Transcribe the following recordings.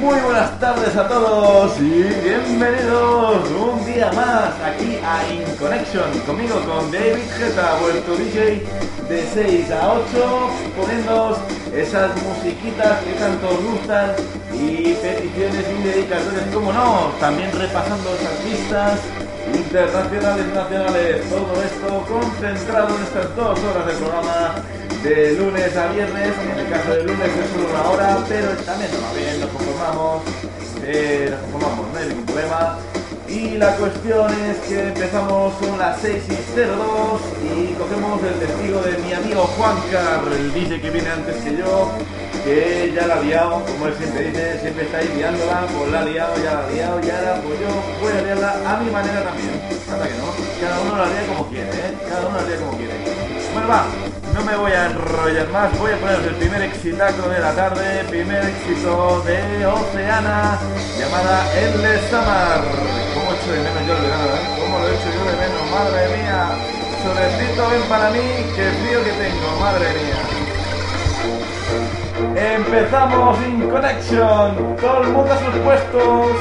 Muy buenas tardes a todos y bienvenidos un día más aquí a In Connection, conmigo con David Geta, vuestro DJ de 6 a 8, poniendo esas musiquitas que tanto gustan y peticiones y dedicatorias, como no, también repasando esas pistas internacionales nacionales, todo esto concentrado en estas dos horas del programa de lunes a viernes, en el caso de lunes es solo una hora, pero también nos va bien, nos conformamos, eh, nos conformamos, no hay ningún problema. Y la cuestión es que empezamos son las 6 y 02 y cogemos el testigo de mi amigo Juan Car, el DJ que viene antes que yo, que ya la ha liado, como él siempre dice, siempre está ahí liándola, pues la ha liado, ya la ha liado, y ahora pues yo voy a liarla a mi manera también. Anda que no, cada uno la lía como quiere, ¿eh? Cada uno la lía como quiere. Bueno, va, no me voy a enrollar más, voy a poner el primer exitaco de la tarde, primer éxito de Oceana, llamada Endless Summer. ¿Cómo echo de menos yo el verano, eh? ¿Cómo lo echo yo de menos? Madre mía. Solecito ven para mí, qué frío que tengo, madre mía. Empezamos In Connection, todo el mundo a sus puestos.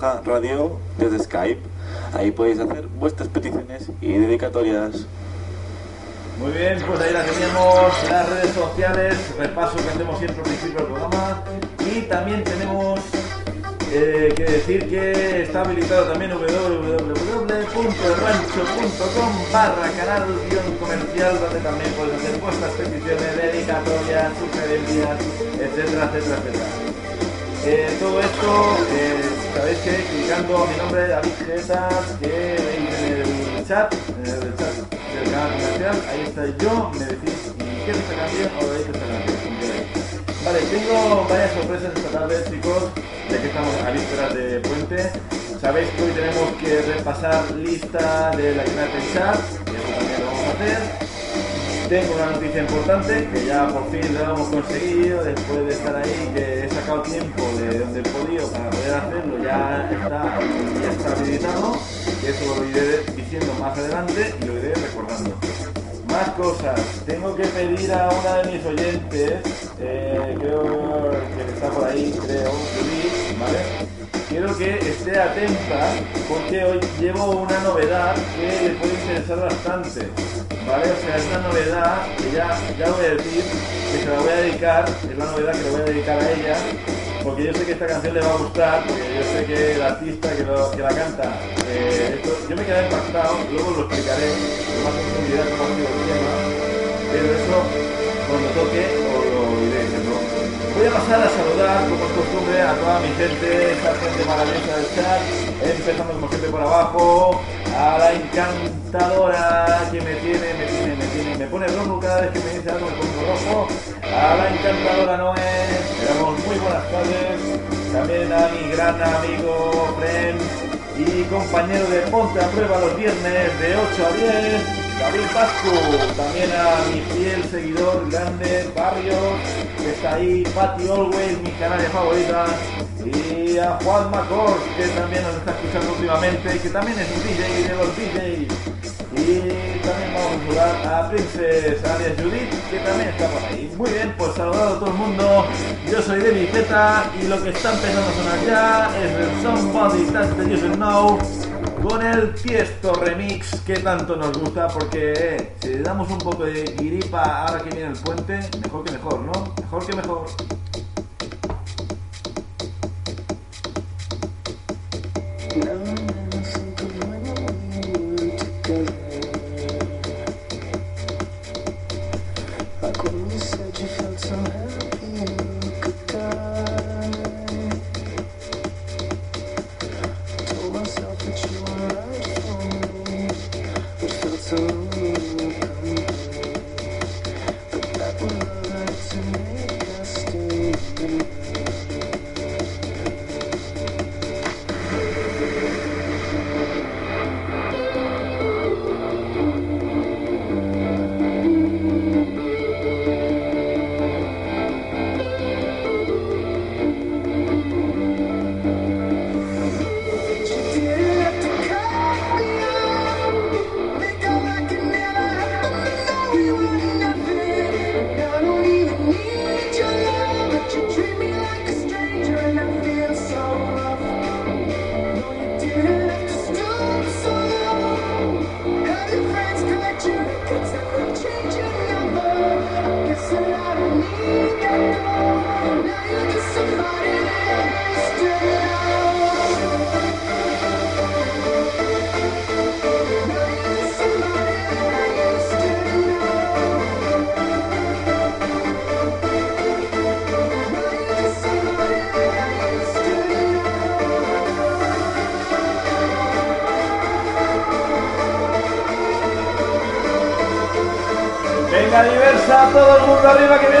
Radio desde Skype. Ahí podéis hacer vuestras peticiones y dedicatorias. Muy bien, pues ahí la teníamos, las redes sociales, repaso que hacemos siempre al principio del programa. Y también tenemos eh, que decir que está habilitado también www.rancho.com barra canal comercial donde también podéis hacer vuestras peticiones, dedicatorias, sugerencias, etcétera, etcétera, etcétera. Eh, todo esto, eh, sabéis que clicando mi nombre, David Gesas, que veis en el chat, en el chat del canal comercial, ahí está yo, me decís si quieres esta canción o veis esta canción. Vale, tengo varias sorpresas esta tarde, chicos, ya que estamos a vísperas de puente. Sabéis que hoy tenemos que repasar lista de la United Chat, y eso también lo vamos a hacer. Tengo una noticia importante que ya por fin lo hemos conseguido después de estar ahí, que he sacado tiempo de donde he podido para poder hacerlo, ya está, ya está habilitado, y eso lo iré diciendo más adelante y lo iré recordando. Más cosas, tengo que pedir a una de mis oyentes, eh, creo que está por ahí, creo, ¿vale? Quiero que esté atenta porque hoy llevo una novedad que le puede interesar bastante. ¿Vale? O sea, es una novedad que ya, ya voy a decir que se la voy a dedicar, es la novedad que le voy a dedicar a ella, porque yo sé que esta canción le va a gustar, porque yo sé que el artista que, lo- que la canta, eh, yo me quedé impactado, luego lo explicaré con más profundidad sido el tema, pero eso cuando toque os lo iré diciendo. Voy a pasar a saludar, como es costumbre, a toda mi gente, esta gente maravillosa del chat, empezando como siempre por abajo, a la encantadora que me tiene, me tiene, me tiene, me pone rojo cada vez que me dice algo, me pongo rojo, a la encantadora Noé, le damos muy buenas tardes, también a mi gran amigo, friend y compañero de Ponte a Prueba los viernes de 8 a 10, David Pascu, también a mi fiel seguidor grande, Barrios, que está ahí, Patty Always, mi canaria favorita, y a Juan Macor, que también nos está escuchando últimamente, y que también es un DJ de los DJs. Y también vamos a saludar a Princess alias Judith, que también está por ahí. Muy bien, pues saludado a todo el mundo. Yo soy David Zeta y lo que está empezando a sonar ya es el Somebody That You Should Know con el Tiesto Remix que tanto nos gusta porque eh, si le damos un poco de guiripa ahora que viene el puente, mejor que mejor, ¿no? Mejor que mejor. Arriba que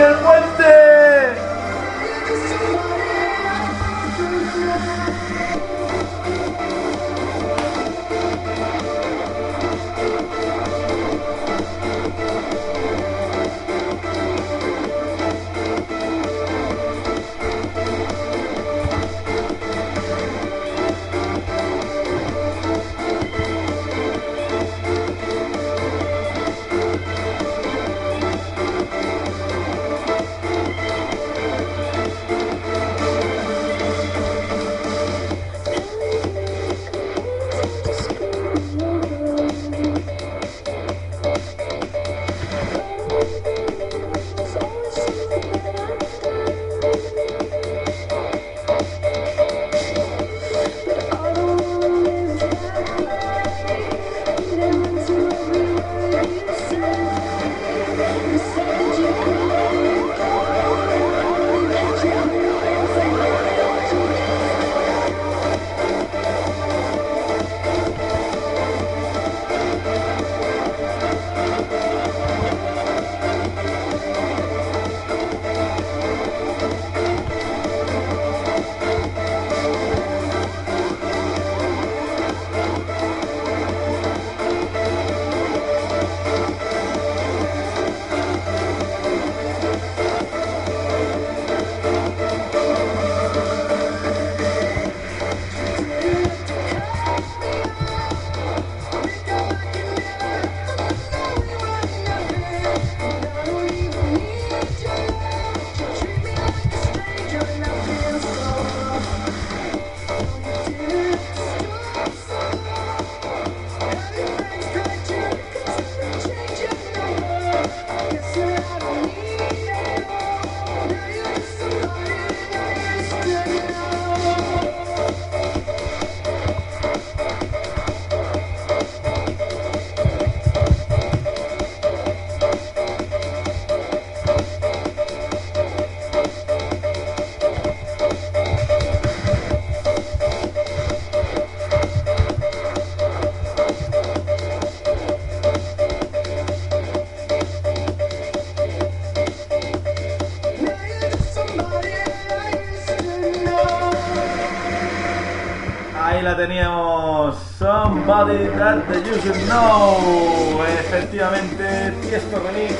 That You Should Know. Efectivamente, Tiesto Remix.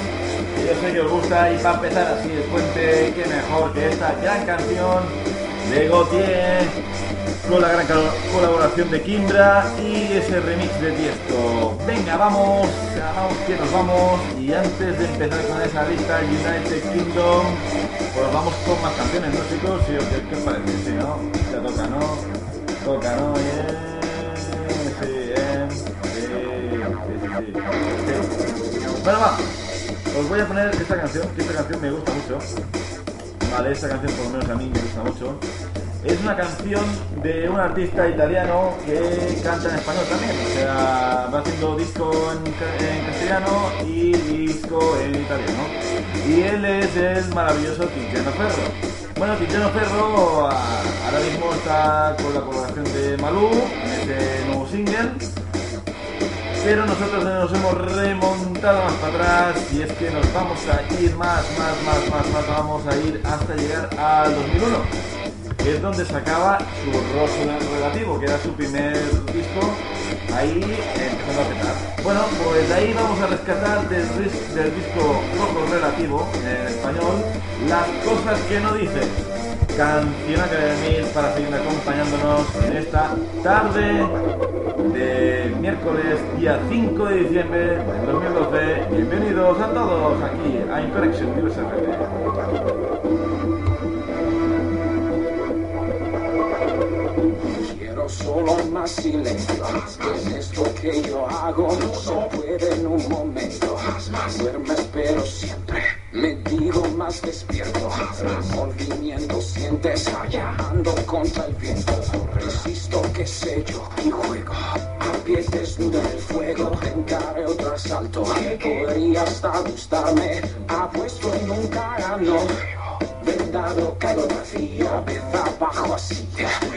Yo sé que os gusta y para empezar así el puente, qué mejor que esta gran canción de Gautier con la gran colaboración de Kimbra y ese remix de Tiesto. Venga, vamos, vamos que nos vamos. Y antes de empezar con esa lista United Kingdom, pues vamos con más canciones, ¿no chicos? ¿Sí, ¿Qué, os parece? Sí, ¿no? Ya toca, ¿no? Toca, ¿no? Bien. Bueno, va. Os voy a poner esta canción, que esta canción me gusta mucho. Vale, esta canción por lo menos a mí me gusta mucho. Es una canción de un artista italiano que canta en español también. O sea, va haciendo disco en, en castellano y disco en italiano. Y él es el maravilloso Tiziano Ferro. Bueno, Tiziano Ferro a- ahora mismo está con la colaboración de Malú en este nuevo single. Pero nosotros nos hemos remontado más para atrás y es que nos vamos a ir más, más, más, más, más, vamos a ir hasta llegar al 2001, que es donde sacaba su Rostro Relativo, que era su primer disco, ahí empezando a petar. Bueno, pues de ahí vamos a rescatar del, dis- del disco Rojo Relativo, en español, las cosas que no dices. Canción Academy para seguir acompañándonos en esta tarde de miércoles día 5 de diciembre del 2012. Bienvenidos a todos aquí a Incorrection News. Quiero solo más silencio. En esto que yo hago no se puede en un momento. Duermes pero siempre me digo más despierto. Movimiento sientes ando contra el viento. Resisto qué sé yo y juego. A pie desnudo en el fuego. Tentaré otro asalto. Podría hasta gustarme. Apuesto y nunca gano. Vendado caigo vacía, vez abajo así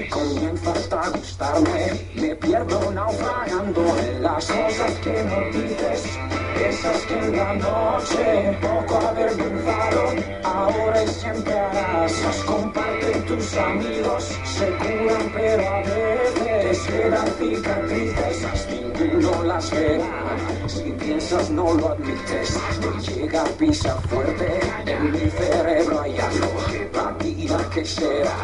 Comienza hasta gustarme. Me pierdo naufragando en las cosas que no dices Esas que en la noche poco avergonzado Ahora y siempre harás. Las comparten tus amigos Se curan pero a veces Quedan cicatrices Ninguno las verá Si piensas no lo admites. Te llega pisa fuerte En mi cerebro hay algo que patina que será.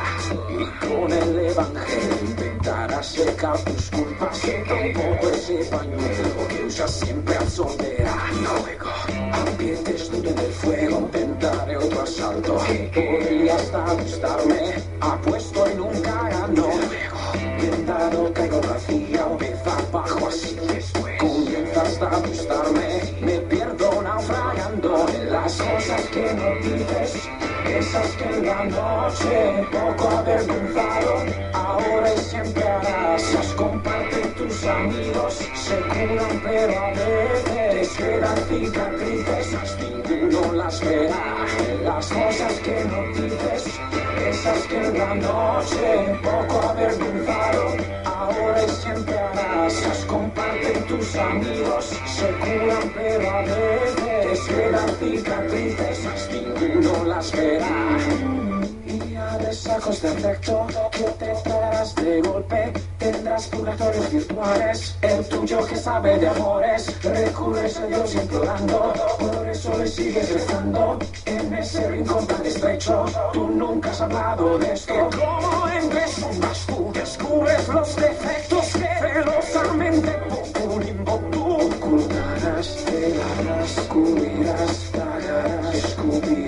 Y con el evangelio intentarás secar tus culpas Que tampoco ese pañuelo que usas siempre absolverá Y luego a pie desnudo en el fuego Intentaré otro asalto Podría hasta gustarme Apuesto y nunca gano Vendado caigo vacío Vez abajo así Comienza hasta gustarme Me pierdo naufragando En las cosas que no dices Esas que en la noche Poco avergonzado Ahora y siempre harás Las comparten tus amigos Se curan pero a veces Quedan cicatrices Ninguno las verá Las cosas que no dices Esas que en la noche Poco avergonzado Ahora y siempre harás Las comparten tus amigos. Se curan pero a veces Quedan cicatrices Ninguno las verá. Y a desajos de afecto que te traerás de golpe tendrás purgatorios virtuales el tuyo que sabe de amores. Recurres a Dios implorando por eso le sigues rezando en ese rincón tan estrecho tú nunca has hablado de esto. Como en más tú descubres los defectos que celosamente limbo tú ocultarás celarás cubrirás tragarás escupirás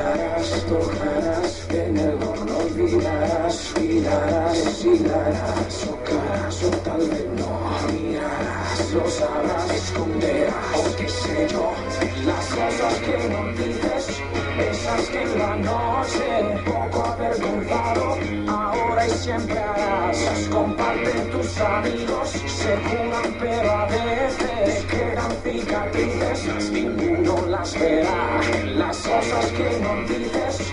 alentarás tocarás en el horno olvidarás mirarás hilarás tocarás o tal vez no mirarás lo sabrás esconderás qué sé yo las cosas que no dices esas que en la noche poco avergonzado ahora y siempre harás las comparten tus amigos se curan pero a veces quedan cicatrices ninguno las verá. Las cosas que no dices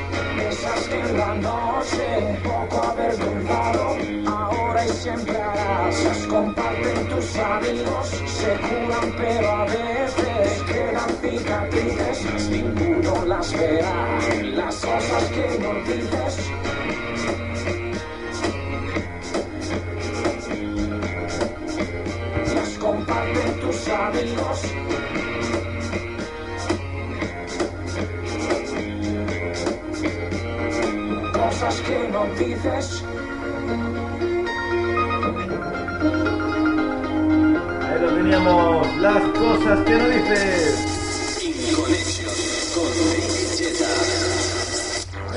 esas que en la noche poco avergonzado ahora y siempre harás. Las comparten tus amigos se curan pero a veces quedan cicatrices ninguno las verá. Las cosas que no dices tus labios. Cosas que no dices. Ahí lo teníamos, las cosas que no dices.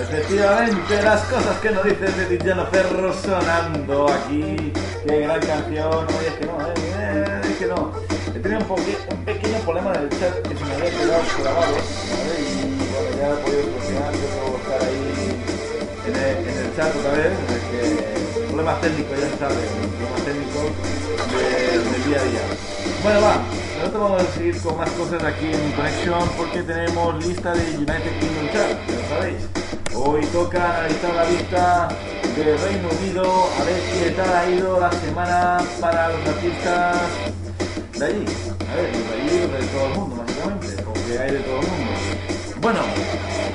Efectivamente, las cosas que no dices de Tiziano Ferro sonando aquí. Qué gran canción. Oye, es que no, eh, eh, es que no. He tenido un, pequeño problema en el chat que se me había quedado grabado. ¿vale? Y bueno, ya he podido solucionar. Yo puedo estar ahí en el, chat otra vez. Que problemas técnicos, ya se sabe. Problemas técnicos de- del día a día. Bueno, va. Nosotros vamos a seguir con más cosas aquí en Connection porque tenemos lista de United Kingdom Chart, ya sabéis. Hoy toca analizar la lista del Reino Unido, a ver qué tal ha ido la semana para los artistas de allí. A ver, de de todo el mundo, básicamente, porque hay de todo el mundo. Bueno,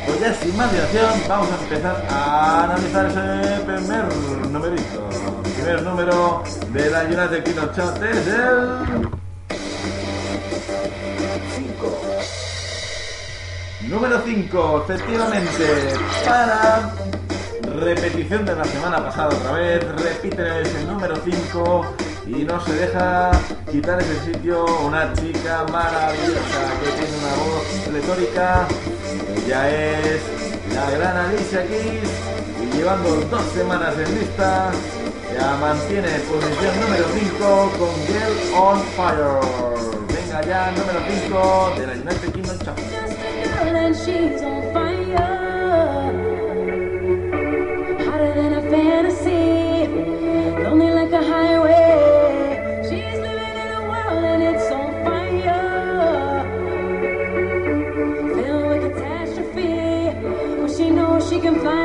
pues ya sin más dilación, vamos a empezar a analizar ese primer numerito. El primer número de la United Kingdom Chart es el... Número 5, efectivamente, para repetición de la semana pasada otra vez, repiten ese número 5 y no se deja quitar ese sitio una chica maravillosa que tiene una voz pletórica, ya es la gran Alicia Keys y llevando dos semanas en lista, ya mantiene posición número 5 con Girl on Fire. Venga ya, número 5 de la United Kingdom Chart. She knows she can fly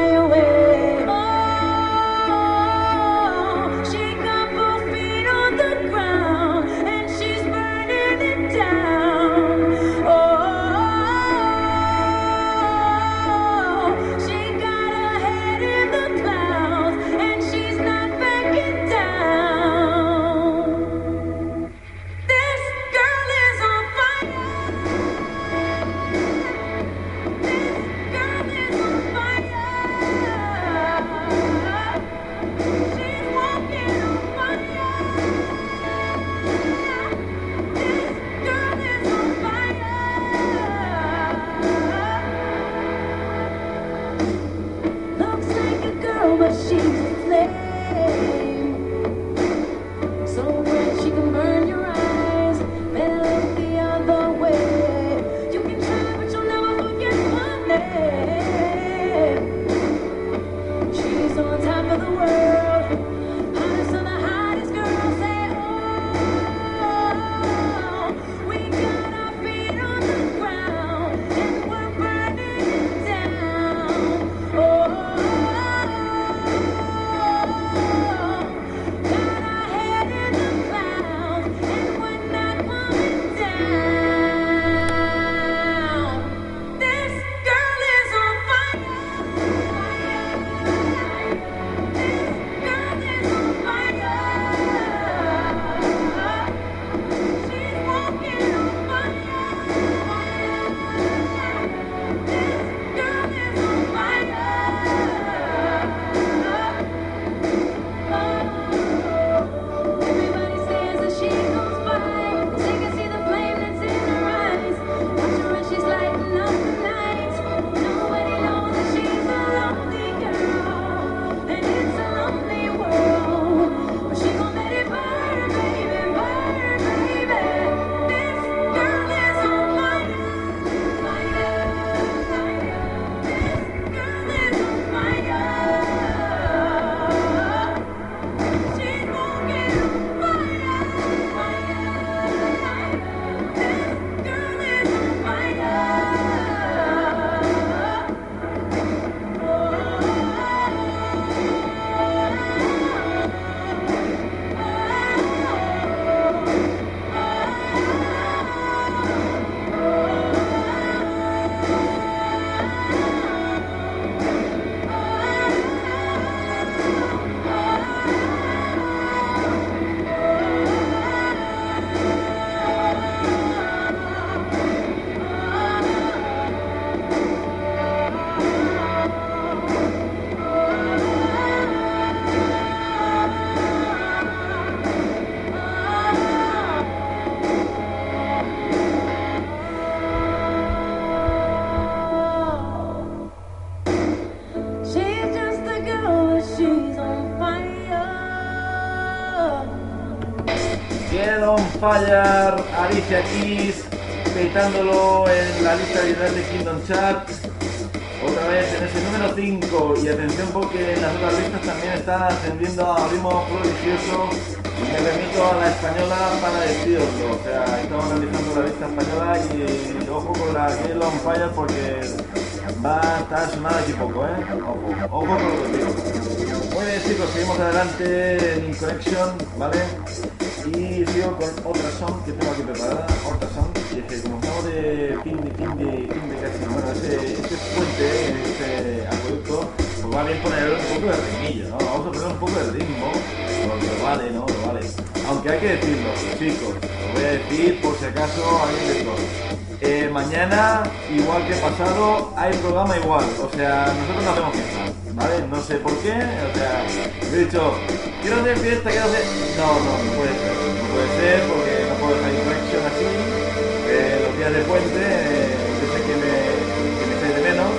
Fire, Alicia Keys, petándolo en la lista de Kingdom Chart. Otra vez en ese número 5 y atención porque las otras listas también está ascendiendo a ritmo prodigioso me remito a la española para deciroslo, o sea, estamos analizando la lista española y, ojo con la Girl on Fire porque va a estar sonada aquí poco, ¿eh? Ojo, ojo con lo que digo. Bien chicos, seguimos adelante en Inconnection, ¿vale? Y sigo con otra song que tengo aquí preparada, otra song, y es que como estamos de fin de, fin de, fin de casi, bueno, ese, este puente, este acueducto, pues va bien poner un poco de ritmillo, ¿no? Vamos a poner un poco de ritmo, porque vale, ¿no? Lo vale. Aunque hay que decirlo, chicos, lo voy a decir por si acaso alguien de todos. Eh, mañana, igual que pasado, hay programa igual. O sea, nosotros no hacemos fiesta, ¿vale? No sé por qué. O sea, he dicho, quiero hacer fiesta, quiero hacer. No, no, no puede ser. No puede ser porque no puedo dejar conexión así. Eh, los días de puente, eh, sé que me, que de menos.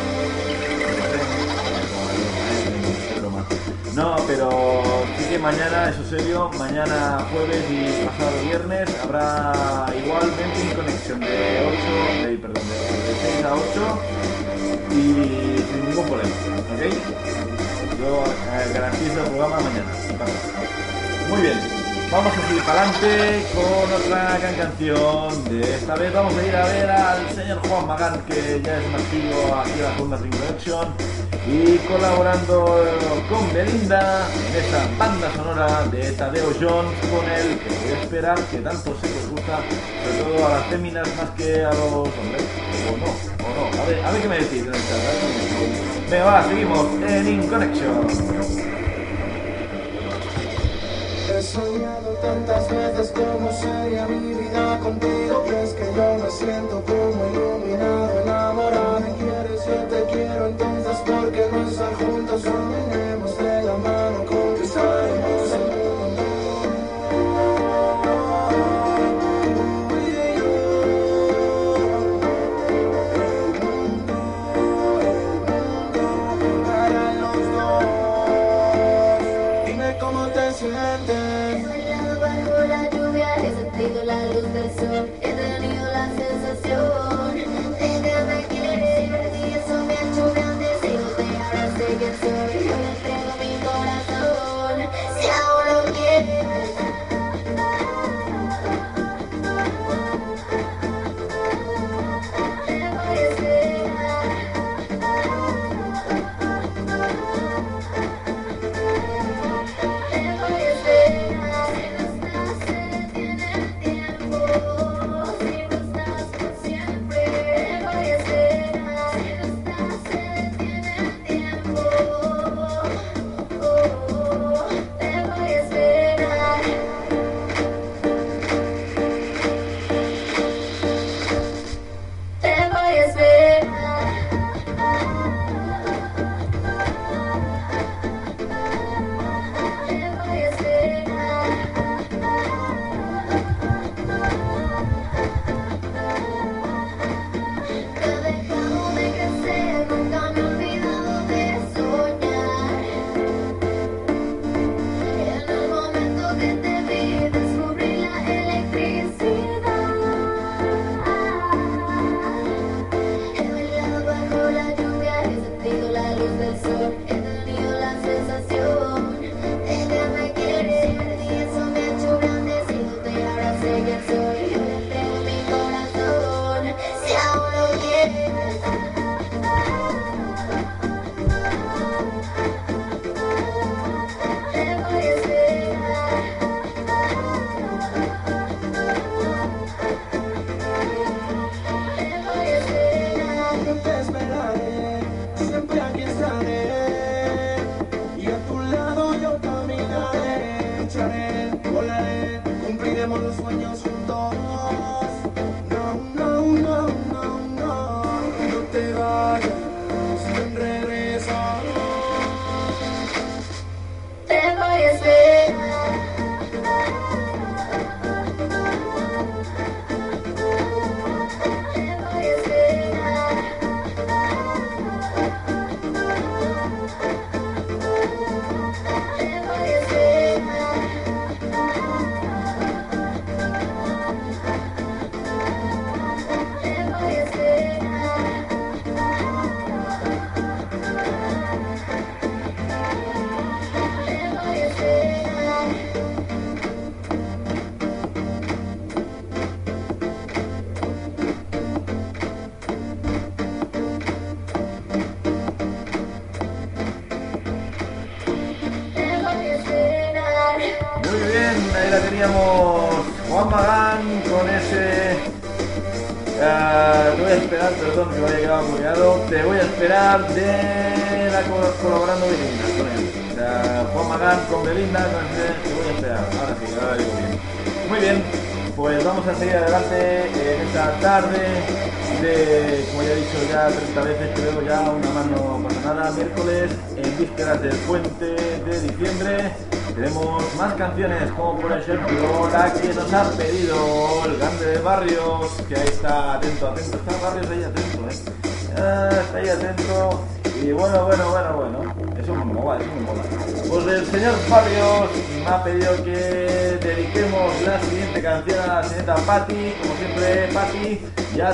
No, pero sí que mañana, eso serio, mañana jueves y pasado viernes habrá igualmente conexión de 8, de, perdón, de 6 a 8 y sin ningún problema, ¿ok? Yo eh, garantizo el programa mañana. Muy bien, vamos a seguir para adelante con otra gran canción. De esta vez vamos a ir a ver al señor Juan Magán, que ya es un activo aquí en la segunda Ring Connection y colaborando con Belinda en esa banda sonora de Tadeo Jones con el que voy a esperar que tanto que os gusta, sobre todo a las féminas más que a los hombres, o no, o no, a ver, a ver qué me decís en el chat. Venga, va, seguimos en In Connection. He soñado tantas veces cómo sería mi vida contigo Y es que yo me siento como iluminado, enamorado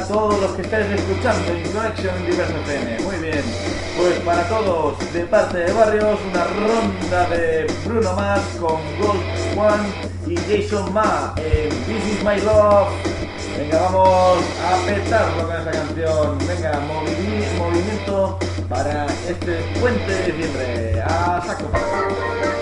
todos los que estáis escuchando Inconnection Diverso FM. Muy bien, pues para todos, de parte de Barrios, una ronda de Bruno Mars con Gold Juan y Jason Ma en This Is My Love. Venga, vamos a petarlo con esta canción. Venga, movi movimiento para este puente de diciembre. A saco.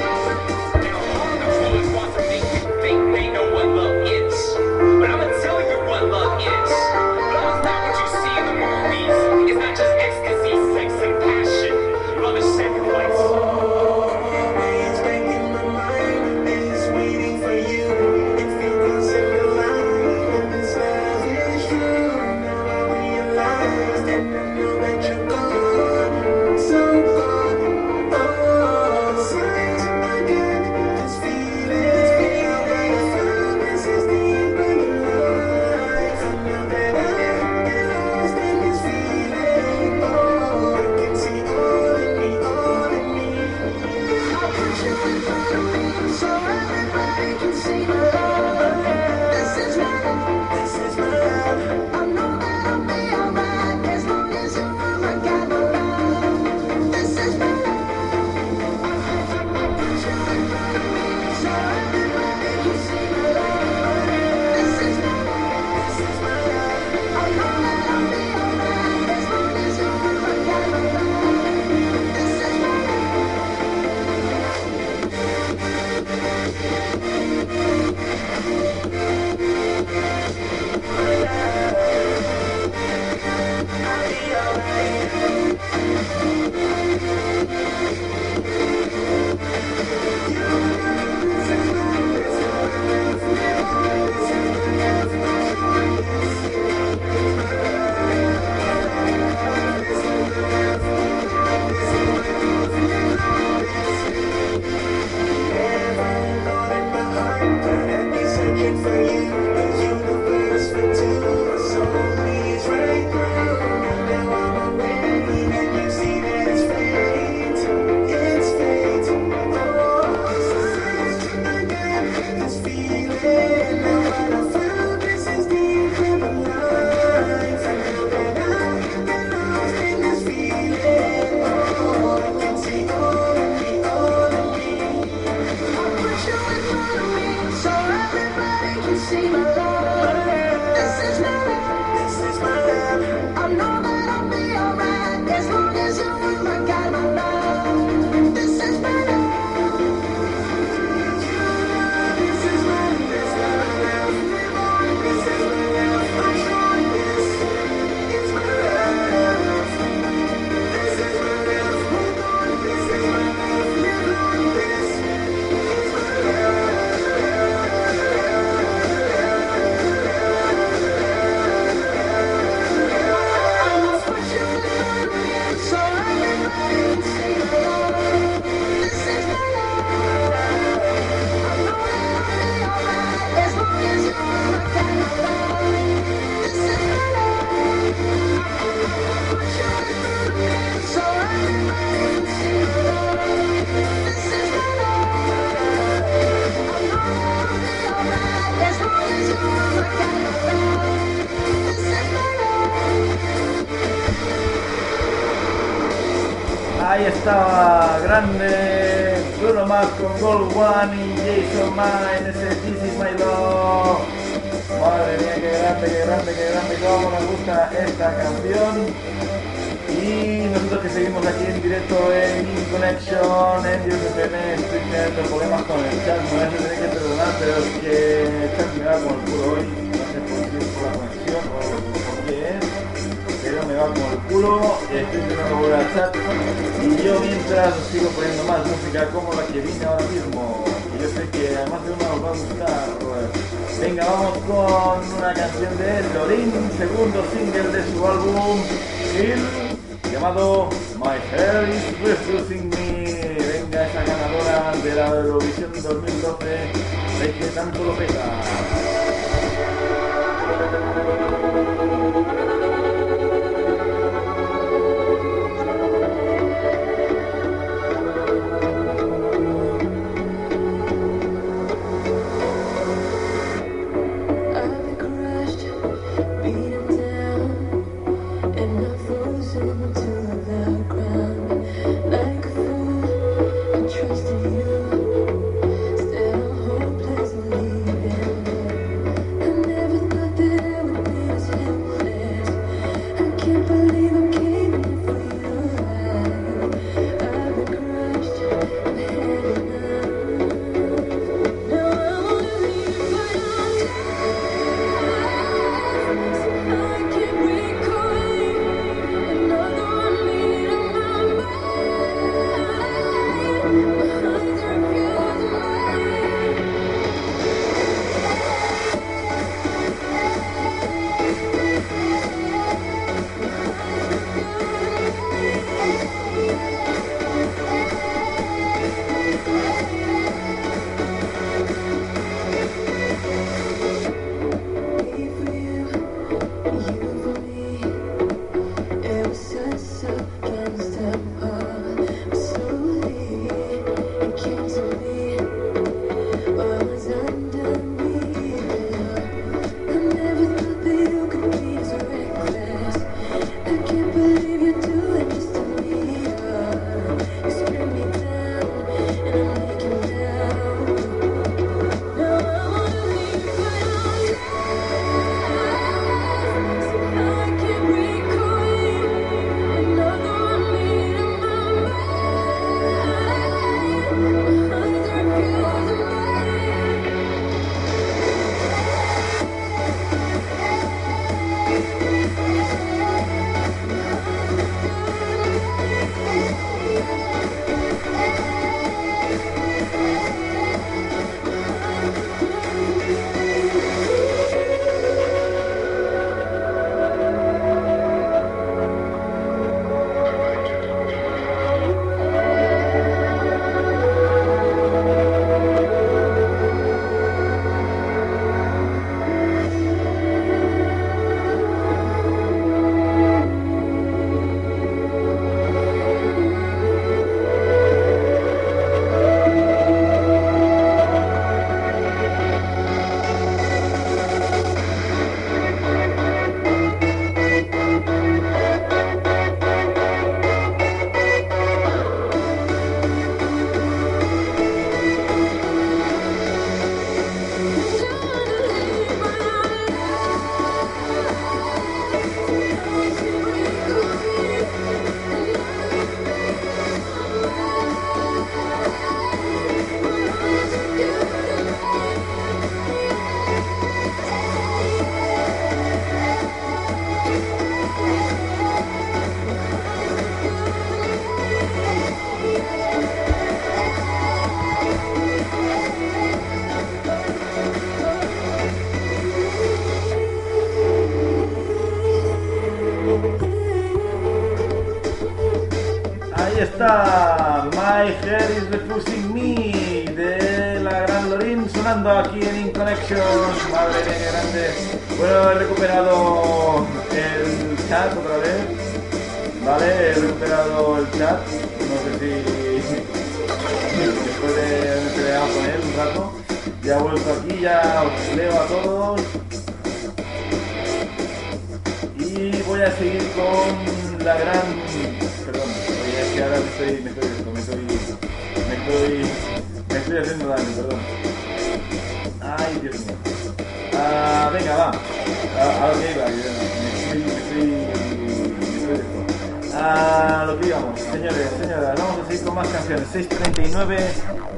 Seguir con más canciones. 639,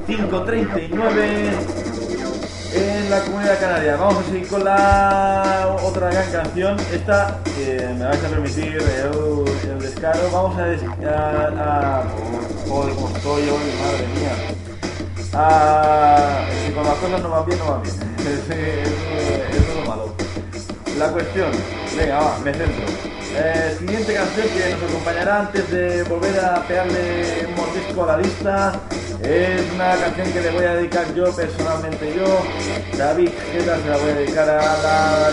539 en la comunidad canaria. Vamos a seguir con la otra gran canción. Esta, que me vais a permitir el, el descaro. Vamos a, des- a, a- joder, cómo estoy hoy, madre mía. Ah, si con las cosas no van bien, no van bien. Es, es- es lo malo. La cuestión, venga, va, me centro. Eh, siguiente canción que nos acompañará antes de volver a pegarle un mordisco a la lista. Es una canción que le voy a dedicar yo personalmente yo. David Geta se la voy a dedicar a la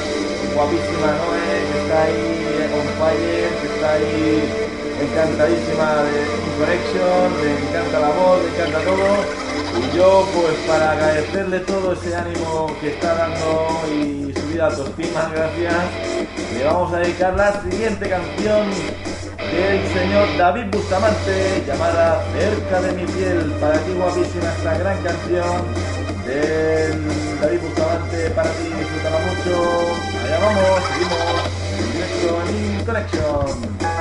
guapísima Noé, que está ahí on fire, que está ahí encantadísima de Connection, le encanta la voz, le encanta todo. Y yo, pues para agradecerle todo ese ánimo que está dando y subida autoestima, gracias, le vamos a dedicar la siguiente canción del señor David Bustamante, llamada Cerca de mi piel. Para ti, guapísima, esta gran canción del David Bustamante. Para ti, disfrútala mucho. Allá vamos, seguimos directo en Connection.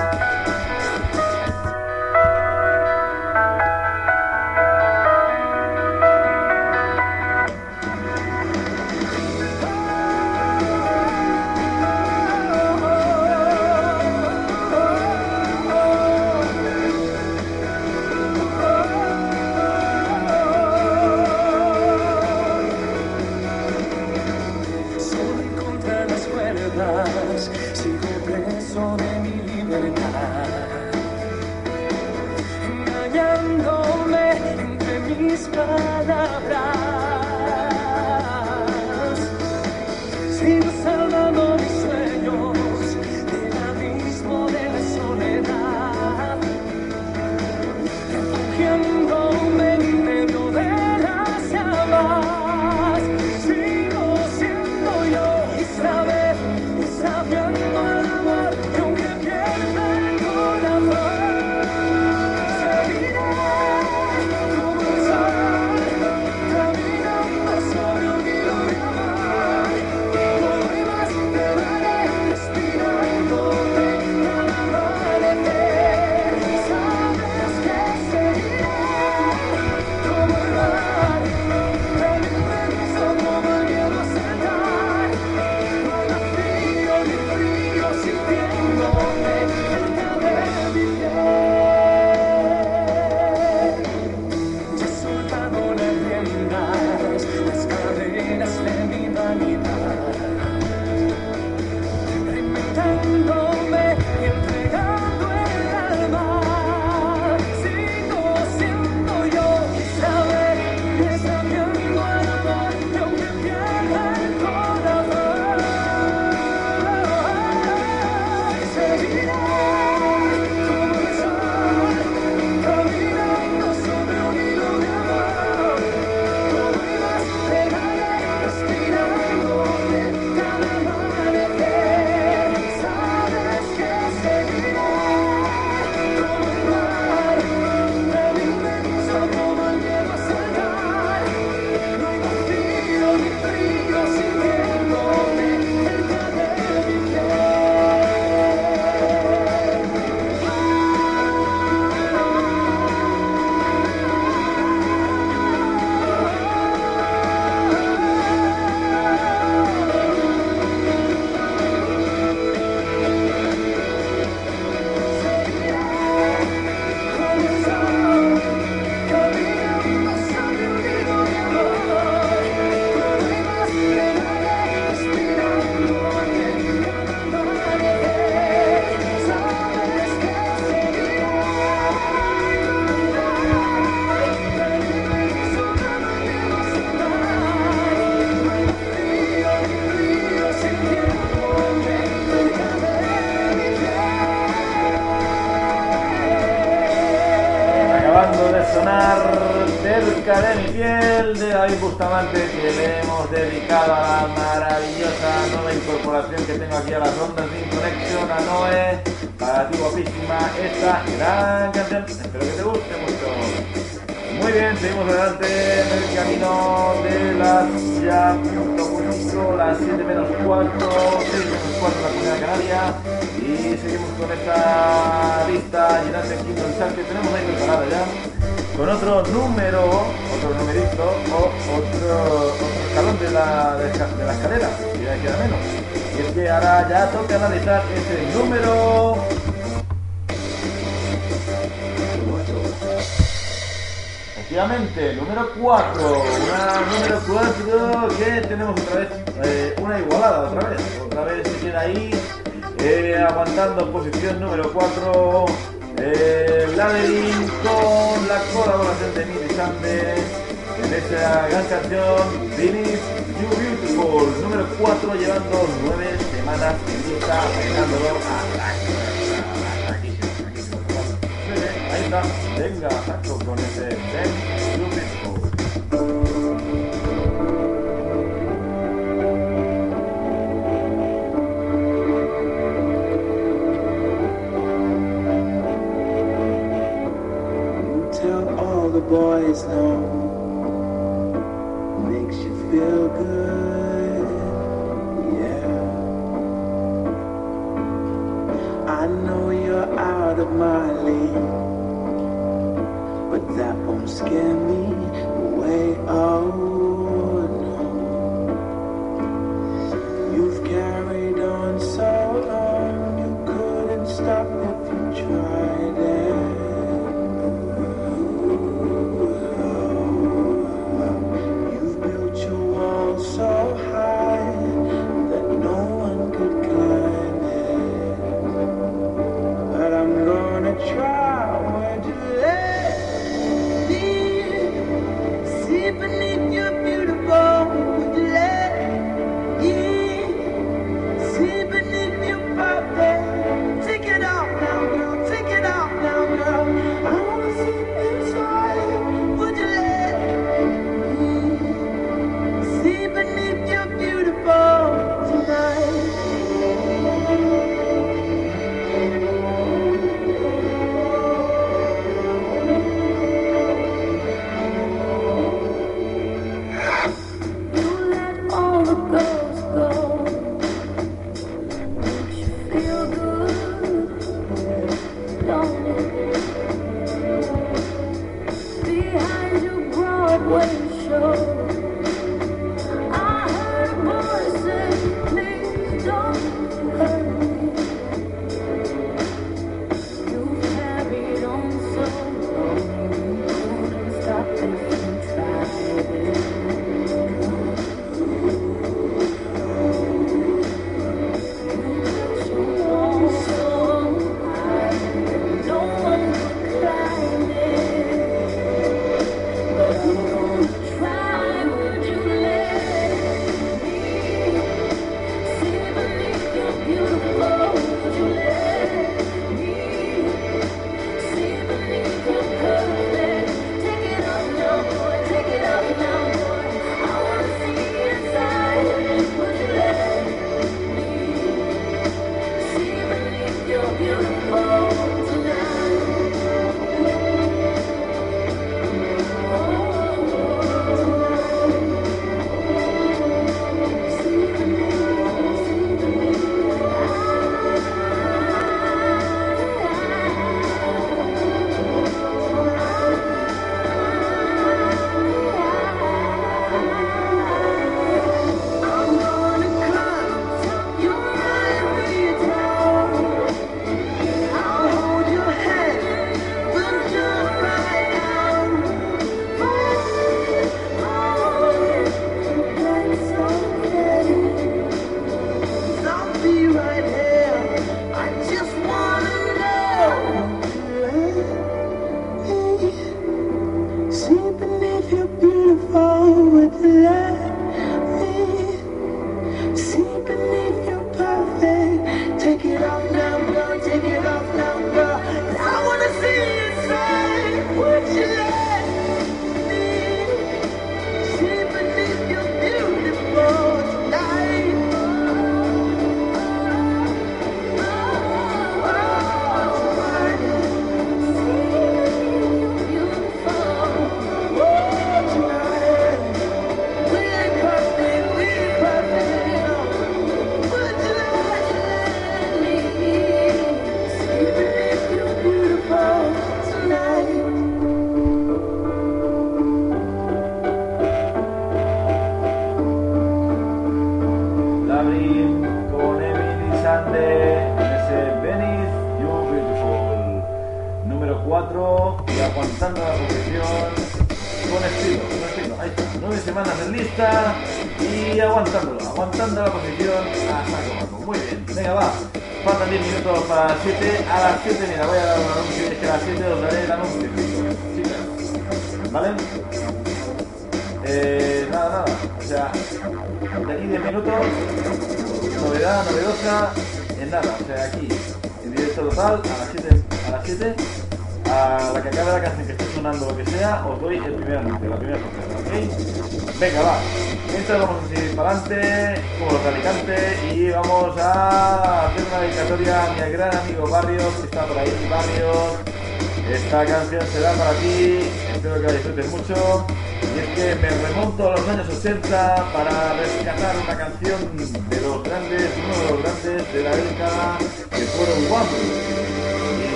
Seguimos adelante en el camino de las ya México, las 7 menos 4, 6 menos 4 la Comunidad Canaria. Y seguimos con esta lista United Kingdom Chart que tenemos ahí preparada ya. Con otro número, otro numerito o otro, otro escalón de la, de, de la escalera, que ya queda menos. Y es que ahora ya toca analizar ese número Efectivamente, número 4. Una número 4 que tenemos otra vez, eh, una igualada otra vez. Otra vez se queda ahí, eh, aguantando posición número 4. Eh, con la colaboración de Milly Sanders en esa gran canción Beneath You Beautiful. Número 4 llevando 9 semanas en lista, a aquí, Ahí está, venga, saco con ese Ben You Beautiful. Tell all the boys no.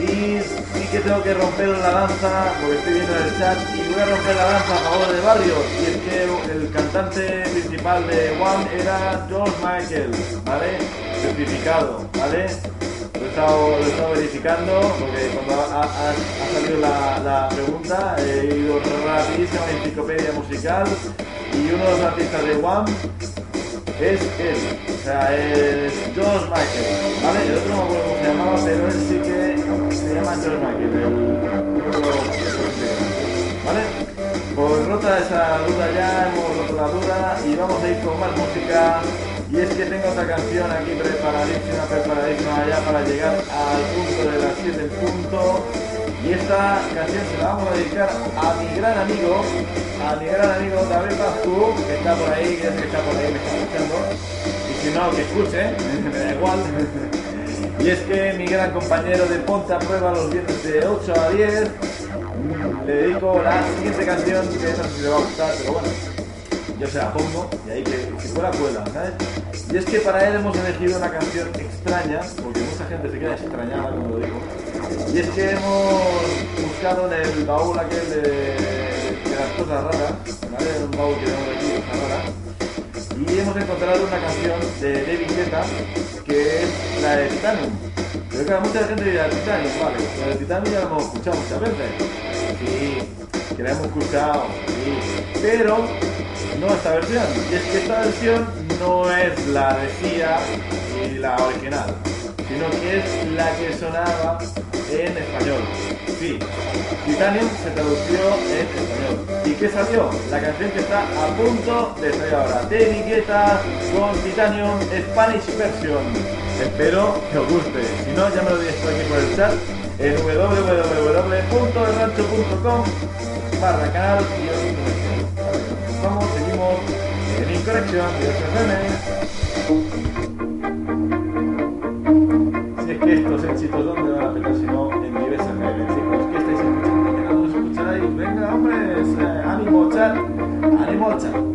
Y sí que tengo que romper la lanza, porque estoy viendo el chat, y voy a romper la lanza a favor de Barrios. Y es que el cantante principal de One era George Michael, ¿vale? Certificado, ¿vale? Lo he estado, lo he estado verificando, porque cuando ha, salido la, la pregunta he ido rapidísimo a la enciclopedia musical y uno de los artistas de One es él, o sea, es George Michael, ¿vale? El otro no me acuerdo cómo se llamaba, pero él sí que se llama George Michael, el otro, ¿vale? Pues rota esa duda ya, hemos roto la duda y vamos a ir con más música. Y es que tengo otra canción aquí preparadísima, preparadísima ya para llegar al punto de las 7 en punto. Y esta canción se la vamos a dedicar a mi gran amigo, a mi gran amigo David Pascu, que está por ahí, que que está por ahí, me está escuchando. Y si no, que escuche, me da igual. Y es que mi gran compañero de Ponte a Prueba los viernes de 8 a 10 le dedico la siguiente canción, que esa sí le va a gustar, pero bueno, yo se la pongo y ahí que si fuera cuela, ¿sabes? Y es que para él hemos elegido una canción extraña, porque mucha gente se queda extrañada cuando lo digo. Y es que hemos buscado en el baúl aquel de, de las cosas raras, ¿vale? Un baúl que tenemos aquí, cosas raras. Y hemos encontrado una canción de David Guetta que es la de Titanium. Pero claro, mucha gente dirá Titanium, vale, la de Titanium ya la hemos escuchado muchas veces. Sí, que la hemos escuchado, sí. Pero no esta versión. Y es que esta versión no es la de Cia y la original, sino que es la que sonaba en español. Sí, Titanium se tradució en español. ¿Y qué salió? La canción que está a punto de salir ahora. David Guetta con Titanium Spanish Version. Espero que os guste. Si no, ya me lo diréis por aquí por el chat en www.elrancho.com barra canal y os Vamos, seguimos en Incorrección de FM. Estos éxitos, ¿dónde van a pegar si no en Vives FM? Chicos, ¿qué estáis escuchando? ¿Que no escucháis? Venga, hombres, eh, ánimo, chat, ánimo, chat.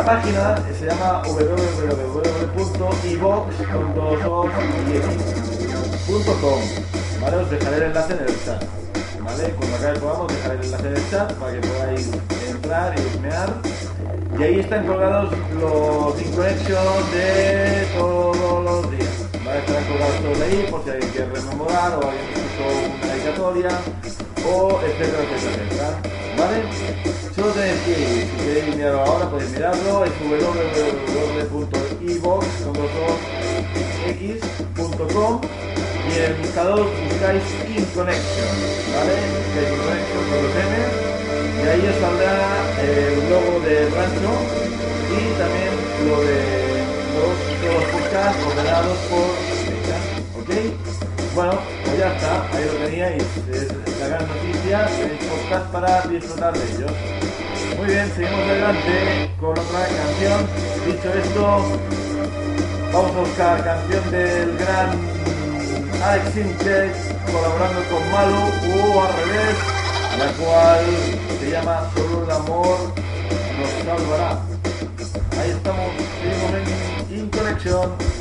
La página se llama www.ivox.com ¿vale? Os dejaré el enlace en el chat. ¿Vale? Cuando acabe el programa os dejaré el enlace en el chat para que podáis entrar y husmear. Y ahí están colgados los Inconnection de todos los días. ¿Vale? Estarán colgados todos ahí por si alguien quiere rememorar o alguien escuchó una dedicatoria o etcétera, etcétera, etcétera. ¿Vale? Solo tenéis que ir, si queréis mirarlo ahora podéis mirarlo, es www.evox.com y en el buscador buscáis InConnection, ¿vale? InConnection con los N y ahí os saldrá el logo del rancho y también lo de los, los podcasts ordenados por fecha, ¿ok? Bueno, pues ya está, ahí lo teníais, es la gran noticia, tenéis podcast para disfrutar de ellos. Muy bien, seguimos adelante con otra canción. Dicho esto, vamos a buscar canción del gran Alex Sintek colaborando con Malu o al revés, la cual se llama Solo el amor nos salvará. Ahí estamos, seguimos en In Connection.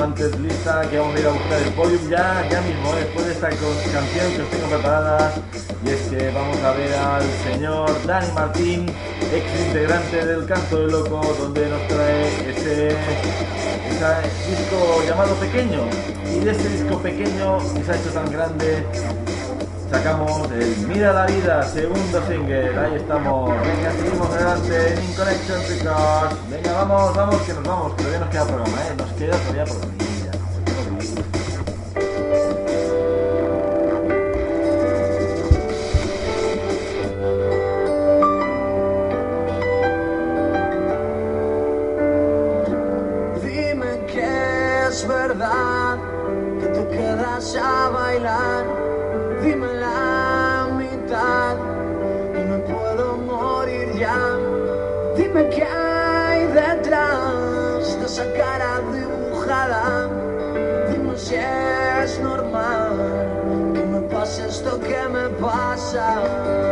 antes, lista, que vamos a ir a buscar el podium ya, ya mismo, eh, después de esta canción que os tengo preparada. Y es que vamos a ver al señor Dani Martín, ex integrante del Canto del Loco, donde nos trae ese, disco llamado Pequeño. Y de ese disco pequeño que se ha hecho tan grande, sacamos el Mira la Vida, segundo single. Ahí estamos. Venga, seguimos adelante en In Connection. Vamos, vamos, que nos vamos, que todavía nos queda programa, ¿eh? Nos queda todavía programa. a bailar, dime la mitad, que me puedo morir ya, dime que detrás de esa cara dibujada. Dime si es normal que me pase esto que me pasa.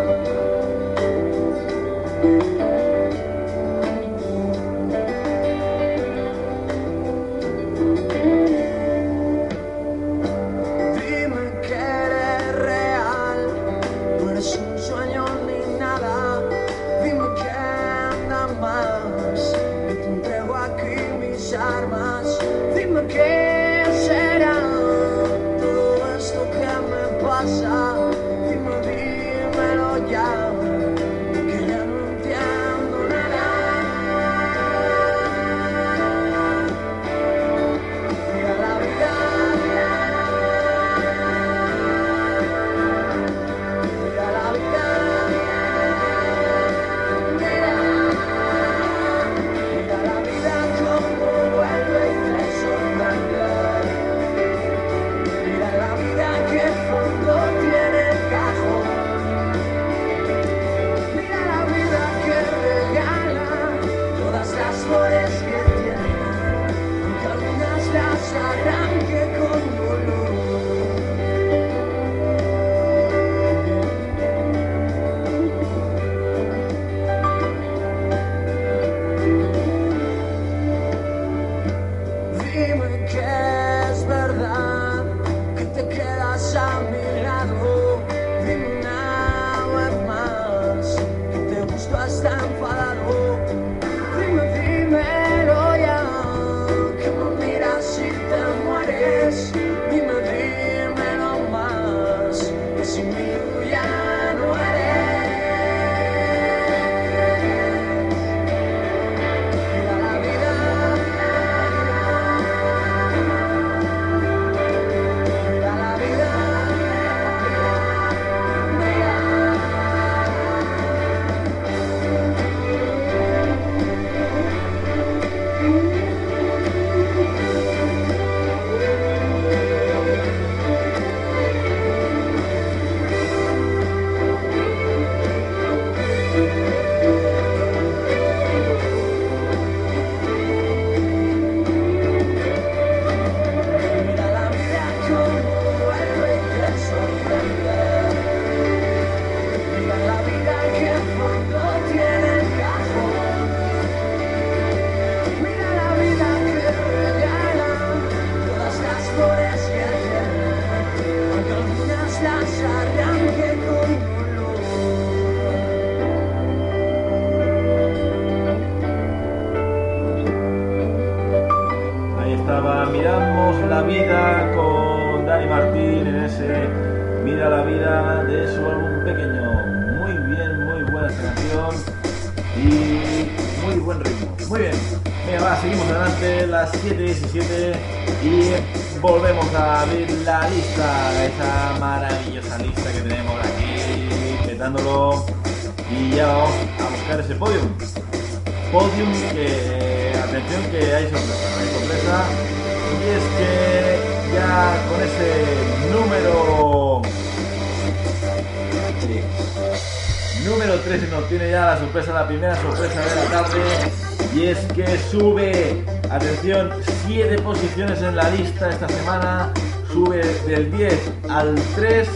7 posiciones en la lista esta semana, sube del 10 al 3,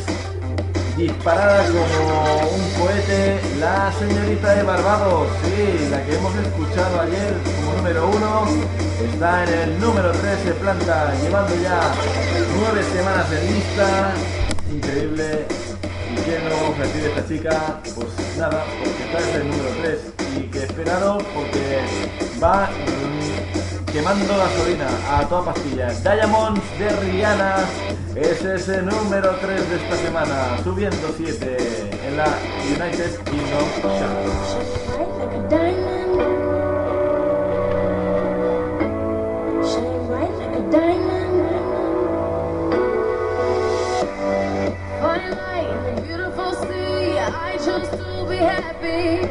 disparada como un cohete, la señorita de Barbados, sí, la que hemos escuchado ayer como número 1, está en el número 13 planta, llevando ya 9 semanas en lista, increíble. ¿Y qué no vamos a decir esta chica? Pues nada, porque está en el número 3 y que esperaros porque va mm, quemando gasolina a toda pastilla. Diamonds de Rihanna es ese número 3 de esta semana, subiendo 7 en la United Kingdom Chart. happy.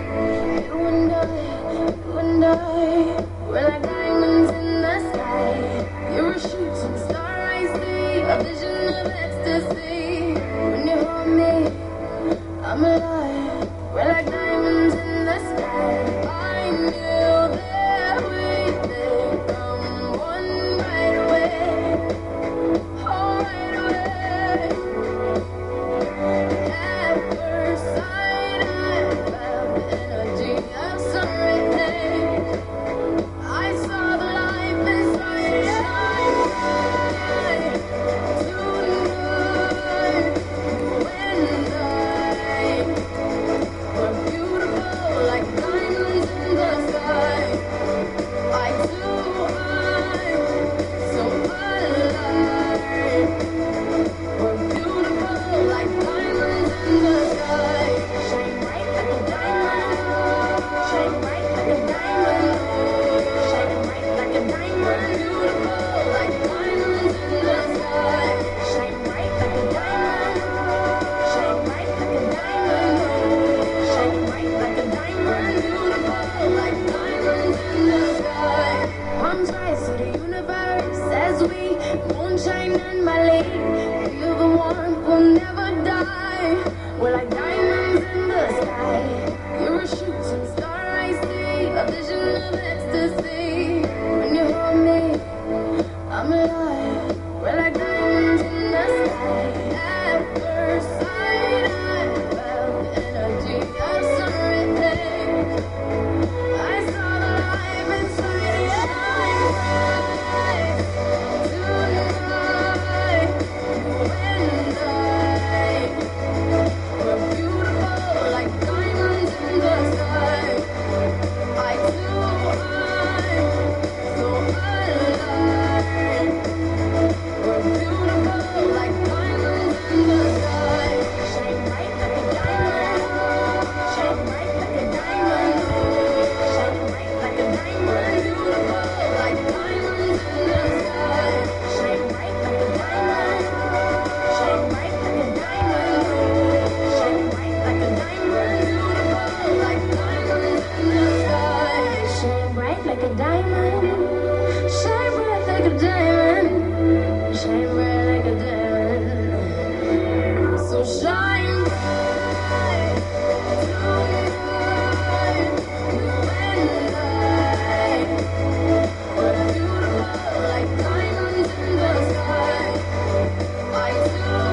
Thank.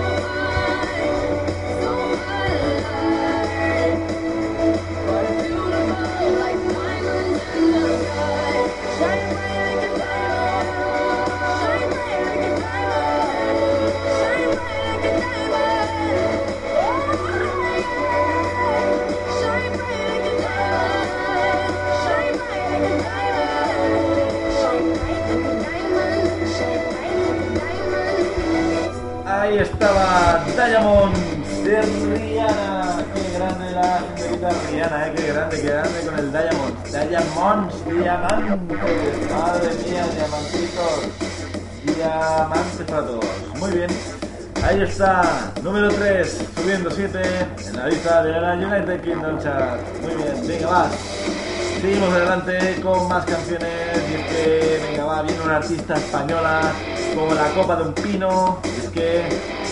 Muy bien, venga, va. Seguimos adelante con más canciones. Y es que, venga, va, viene una artista española como la copa de un pino. Es que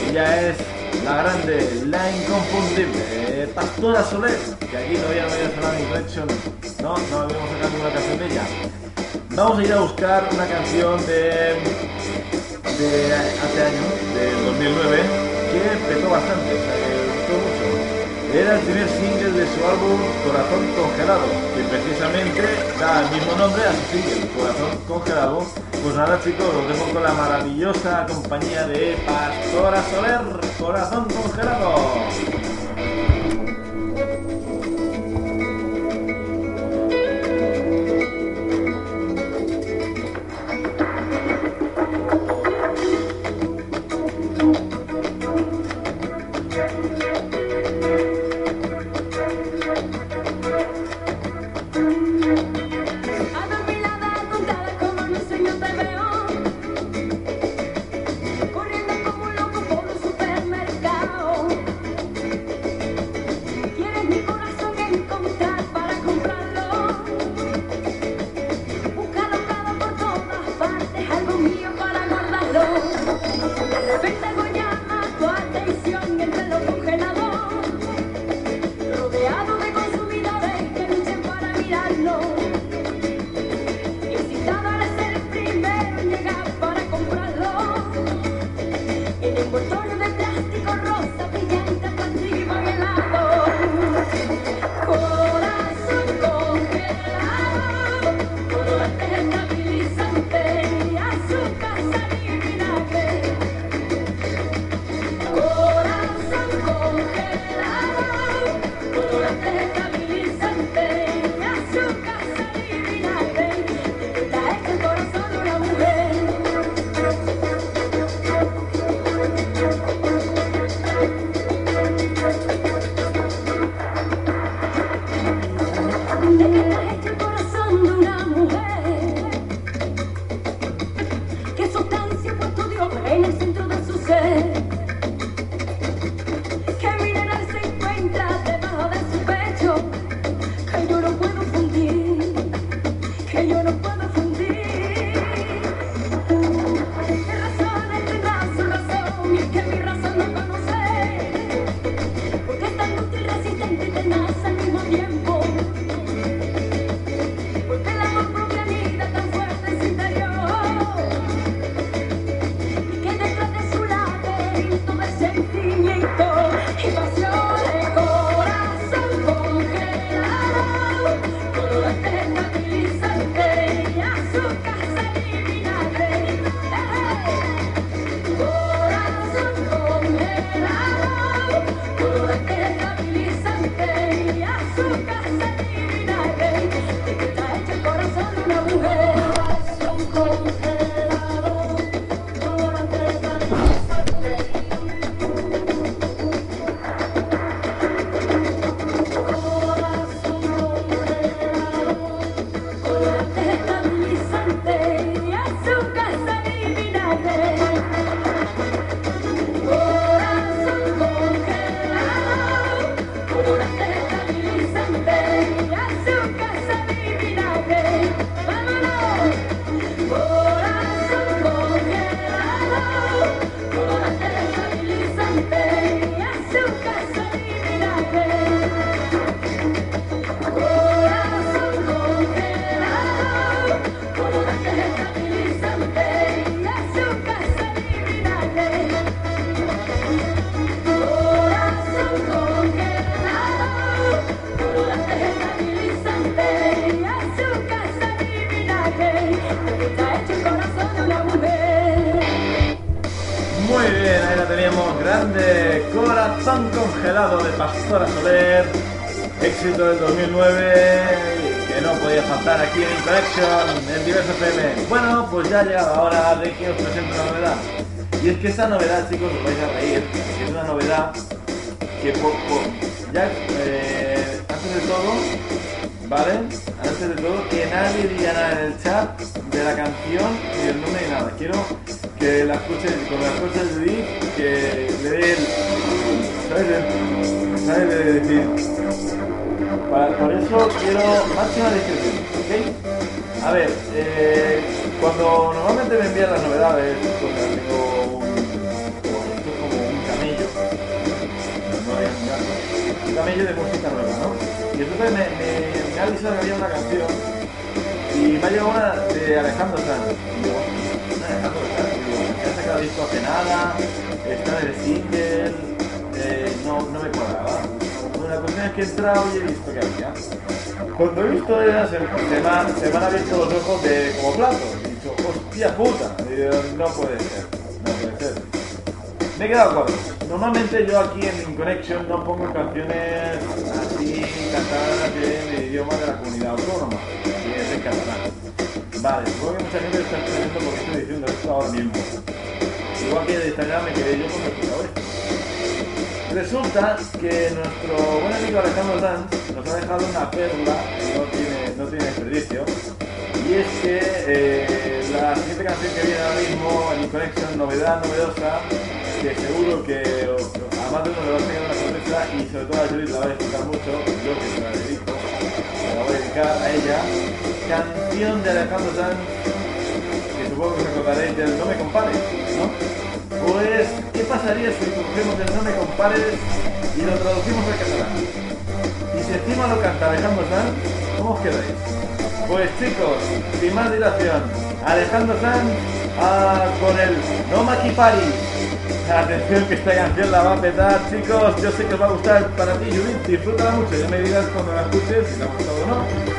ella es la grande, la inconfundible, Pastora Soler. Que aquí todavía no había sonado Inflection. No, no habíamos sacado ninguna canción de ella. Vamos a ir a buscar una canción de hace años, del 2009, que petó bastante. Era el primer single de su álbum Corazón Congelado, que precisamente da el mismo nombre a su single, Corazón Congelado. Pues nada chicos, os dejo con la maravillosa compañía de Pastora Soler, Corazón Congelado. Collection, en Diverso FM. Bueno, pues ya ha llegado la hora de que os presente una novedad. Y es que esta novedad, chicos, os vais a reír, es una novedad que por- ya eh, antes de todo, ¿vale? Antes de todo, que nadie diga nada en el chat de la canción, ni el nombre ni nada. Quiero que la escuchen, con la escucha de Didi, que le dé el. ¿Sabes? ¿Sabes? De decir. Para, por eso quiero máxima discreción. A ver, eh, Cuando normalmente me envían las novedades, pues tengo un, como un camello, no hay un gato, un camello de música nueva, ¿no? Y entonces me, me, ha avisado que había una canción y me ha llegado una de Alejandro Sanz. Y digo, "¿Una de Alejandro Sanz? Que ha sacado disco hace nada, está en el single, eh, no, no me cuadraba. Bueno, la cuestión es que he entrado y he visto que había. Cuando he visto esas, se, se me, han- se abierto los ojos de como platos. He dicho, hostia puta. No puede ser, no puede ser. Me he quedado corto. Normalmente yo aquí en InConnection no pongo canciones así cantadas en el idioma de la comunidad autónoma, que es en. Vale, supongo que mucha gente está entendiendo por qué estoy diciendo esto ahora mismo. Igual que de Instagram me quedé yo con el esto. Resulta que nuestro buen amigo Alejandro Sanz nos ha dejado una perla que no tiene, no tiene desperdicio. Y es que eh, la siguiente canción que viene ahora mismo en Connection, novedad novedosa, que seguro que a más de uno le va a sacar una sorpresa y sobre todo a Judith la va a disfrutar mucho, yo que se la dedico, se la voy a dedicar a ella. Canción de Alejandro Sanz, que supongo que os acordaréis del No me compares, ¿no? Pues, ¿qué pasaría si cogemos el No me compares y lo traducimos al catalán? Y si encima lo canta Alejandro Sanz, ¿cómo os quedáis? Pues chicos, sin más dilación, Alejandro Sanz ah, con el No Maquipari. Atención que esta canción la va a petar, chicos. Yo sé que os va a gustar para ti, Judith. Disfrútala mucho. Ya me dirás cuando la escuches si te ha gustado o no.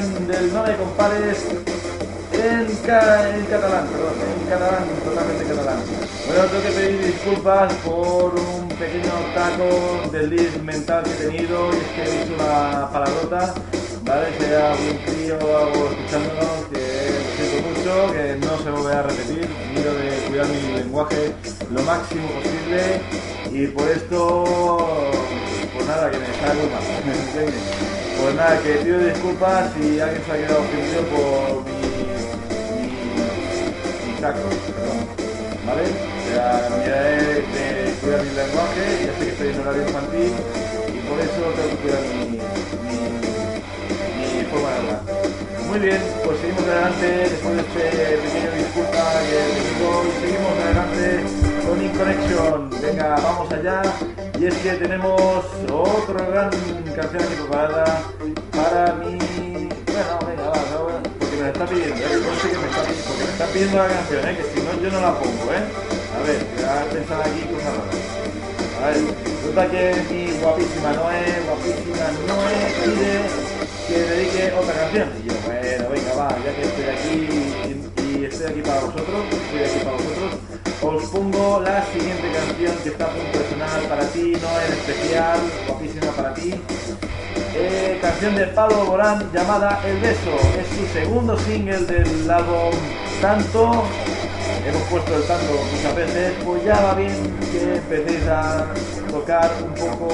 Del No me compares en, ca- en catalán, perdón, en catalán, totalmente catalán. Bueno, tengo que pedir disculpas por un pequeño taco desliz mental que he tenido y es que he dicho una palabrota, ¿vale? Sea algún crío o algo escuchándonos, que siento mucho, que no se volverá a repetir, miro de cuidar mi lenguaje lo máximo posible y por esto, pues nada, que me salgo mal, ¿me entiendes? Pues nada, que pido disculpas si alguien se ha quedado ofendido por mi, mi, mi perdón, ¿vale? Sea, miraré de cuidar mi lenguaje, ya sé que estoy en horario infantil y por eso tengo que cuidar mi, mi, mi forma de hablar. Muy bien, pues seguimos adelante después de este pequeño disculpa que digo y seguimos adelante con InConnection. Venga, vamos allá. Y es que tenemos otra gran canción aquí preparada para mi. Bueno, venga, va, porque me la está pidiendo, ¿eh? No sé que me está pidiendo, porque me está pidiendo la canción, ¿eh? Que si no, yo no la pongo, ¿eh? A ver, voy a pensar aquí cosas raras. A ver, resulta que mi guapísima Noé, guapísima Noé pide que dedique otra canción. Y yo, bueno, venga, va, ya que estoy aquí y, estoy aquí para vosotros, estoy aquí para vosotros, os pongo la siguiente canción que está a punto de sonar para ti, Noé en especial, guapísima para ti. Eh, canción de Pablo Borán llamada El Beso. Es su segundo single del álbum Tanto. Hemos puesto el tanto muchas veces, pues ya va bien que empecéis a tocar un poco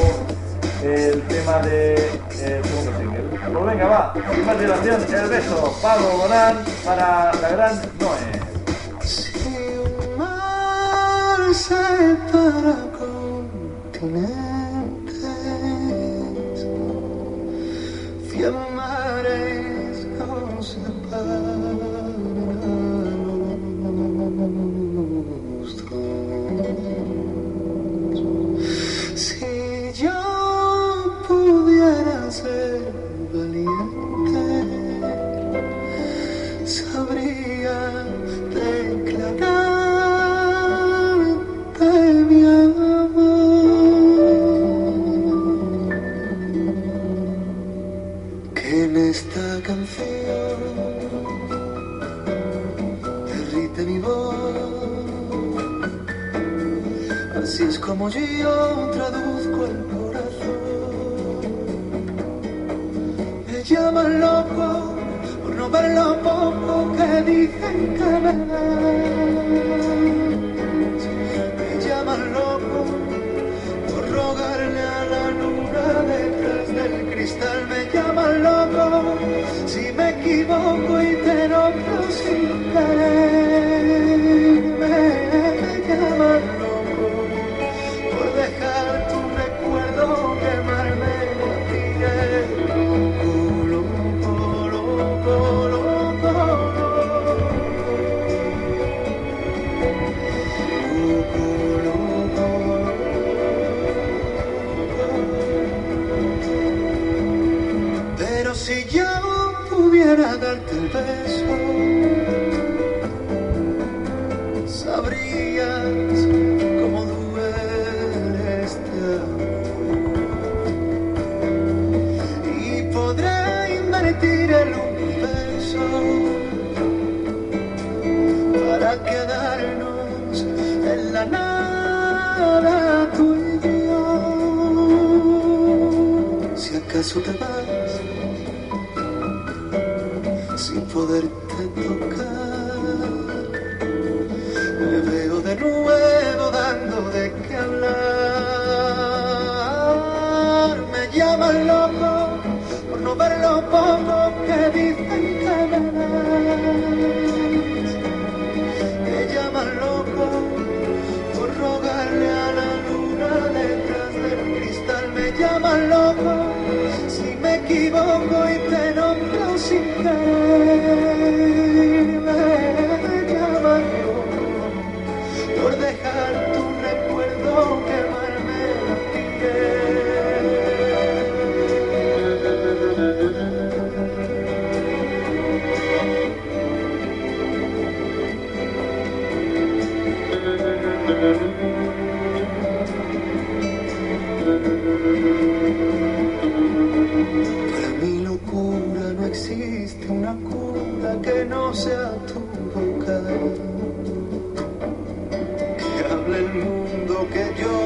el tema de eh, segundo single. Pues venga, va, sin más dilación, El Beso, Pablo Borán para la gran Noé. Cristal. Me llaman loco si me equivoco y te nombro sin querer. Sea tu boca. Que hable el mundo que yo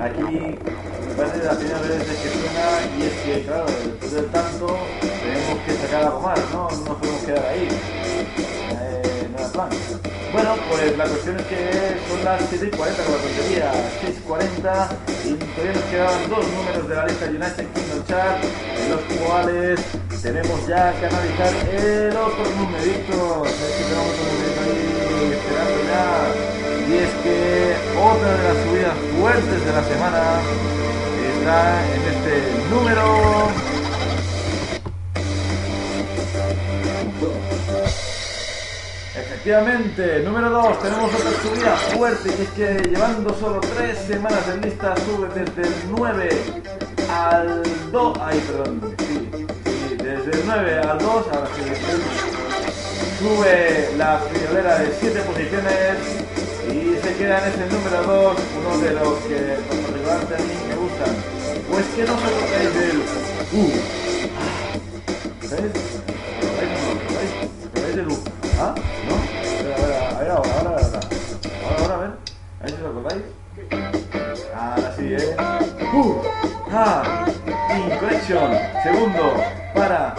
Aquí me parece la primera vez que suena y es que, claro, después del tanto tenemos que sacar algo más, ¿no? No nos podemos quedar ahí. Eh, no era plan. Bueno, pues la cuestión es que son las 7 y 40 con la tontería, 6 y 40 y todavía nos quedaban dos números de la lista United Kingdom Chart, en los cuales tenemos ya que analizar el otro numerito, es que tenemos otro numerito ahí es que otra de las subidas fuertes de la semana está en este número. Efectivamente, número 2, tenemos otra subida fuerte y es que llevando solo 3 semanas en lista sube desde el 9 al 2, ay perdón, sí, sí, desde el 9 al 2, ahora sí, sube la friolera de 7 posiciones y se queda en ese número 2, uno de los que lo regular a mí me gustan, pues que no se acordéis del U. ¿Sabéis? ¿Sabéis? ¿Sabéis del U? ¿Ah? ¿No? A ver, a ahora, ahora, ahora. Ahora, ahora, a ver. A ver si os acordáis. Ahora sí, ¿eh? ¡Uh! ¡Ah! Incorrection. Segundo. Para.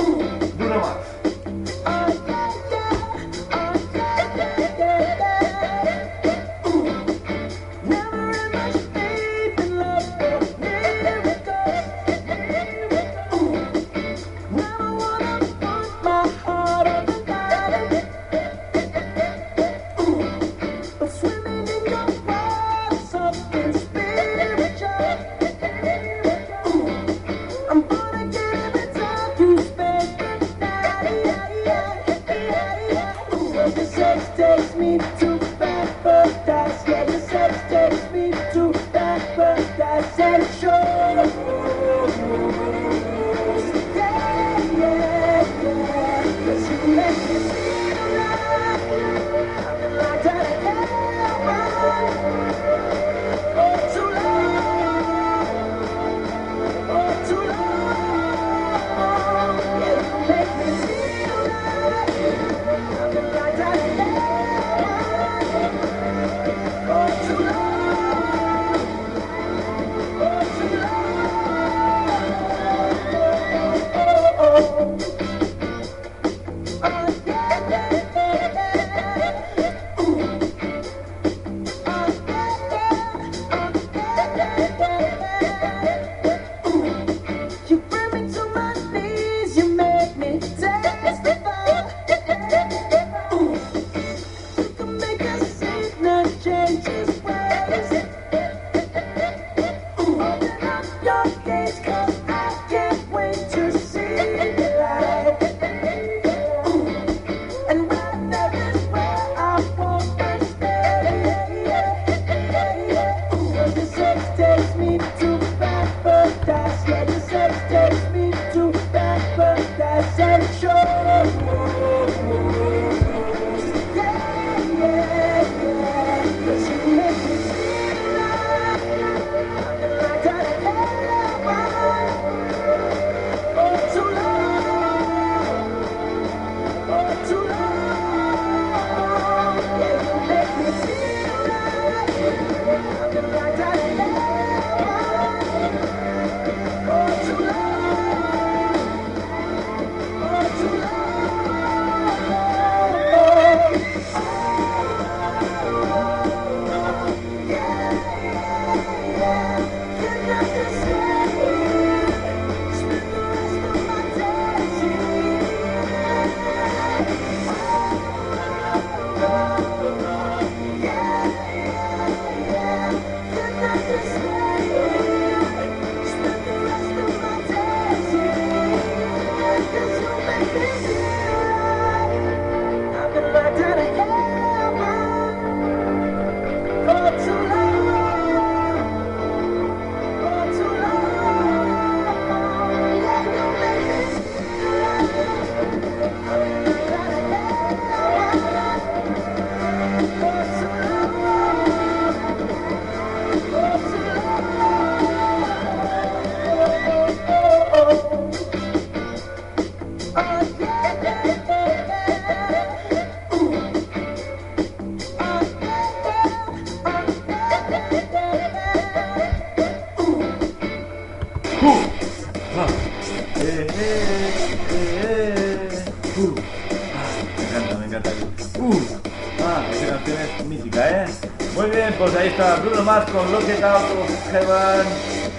Heaven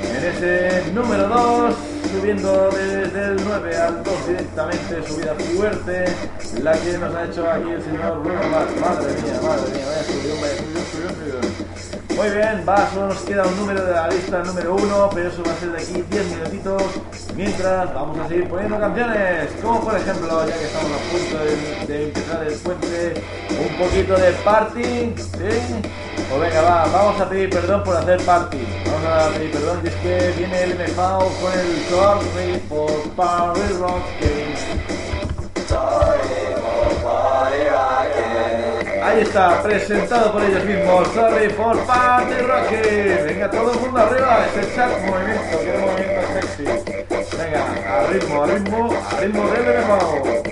en ese número 2, subiendo desde el 9 al 2 directamente, subida fuerte, la que nos ha hecho aquí el señor Bruno Mars. Madre mía, madre mía, vaya subión, vaya subión. Muy bien, va, solo nos queda un número de la lista, número 1, pero eso va a ser de aquí 10 minutitos. Mientras vamos a seguir poniendo canciones, como por ejemplo, ya que estamos a punto de, de empezar el puente, un poquito de party, ¿sí? Pues venga, va, vamos a pedir perdón por hacer party. Vamos a pedir perdón, es que viene el MFAO con el Sorry for Party Rock Ahí está, presentado por ellos mismos. Sorry for Party Rocky. Venga, todo el mundo arriba. Ese chat movimiento, que movimiento sexy. Venga, a ritmo, a ritmo, a ritmo del MFAO.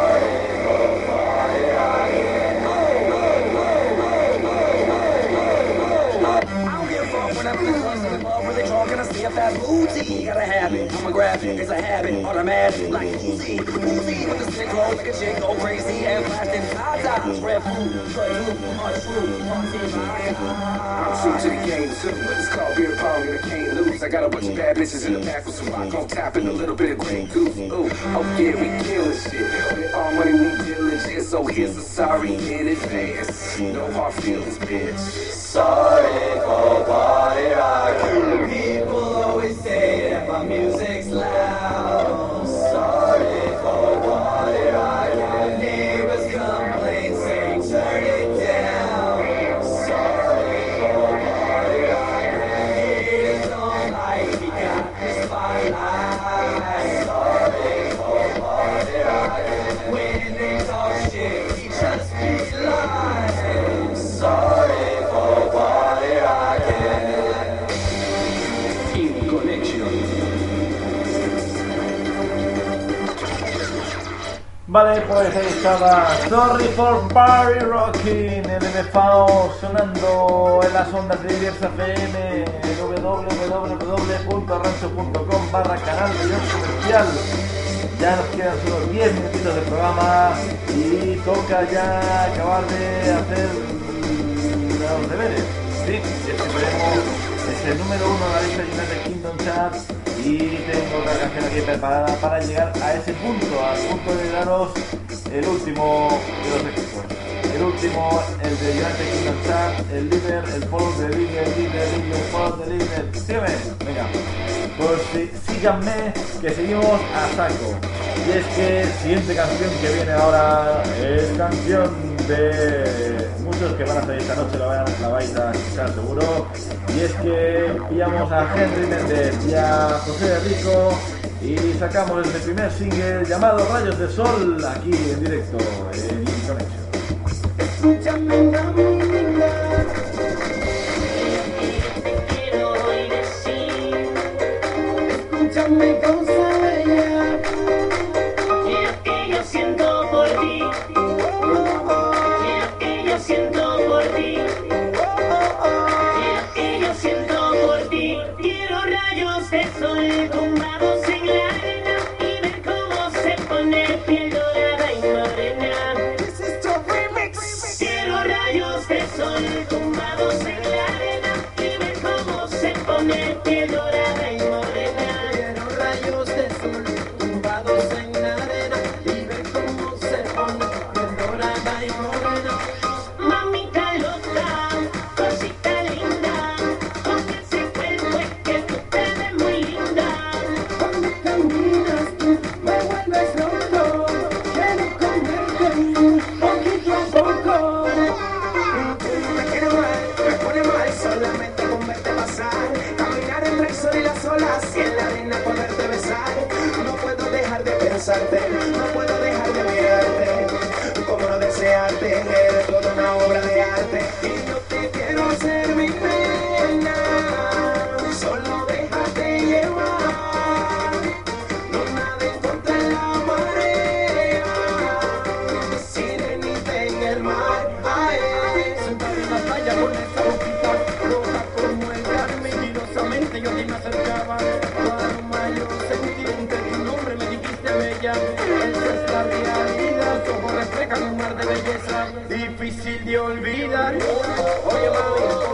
I'm true to the game too. It's called beer pong and I can't lose. I got a bunch of bad bitches in the back with some rock on top and a little bit of green goose. Ooh, oh yeah, we killing shit. With all money we dealing shit. So here's a sorry in advance. No hard feelings, bitch. Sorry for party rock. People always say that my music's Vale, pues ahí estaba Sorry for Barry Rocking, el MFAO sonando en las ondas de Ibiza FM, www.rancho.com barra canal de Dios comercial. Ya nos quedan solo 10 minutitos de programa y toca ya acabar de hacer los deberes. Sí, este, esperemos, es el número uno de la lista United Kingdom Charts y tengo otra canción aquí preparada para llegar a ese punto, al punto de daros el último de los equipos. El último, el de Gigante Kingdom Chat, el líder, el follow de líder, líder, líder, follow de líder. Sígueme, venga. Pues sí, síganme, que seguimos a saco. Y es que siguiente canción que viene ahora es canción de muchos que van a salir esta noche la, van, la vais a escuchar seguro. Y es que pillamos a Henry Méndez y a José de Rico y sacamos el primer single llamado Rayos de Sol aquí en directo en Conexión. acceso bella, es la realidad, ojos reflejan un mar de belleza, difícil de olvidar. Oye, mami,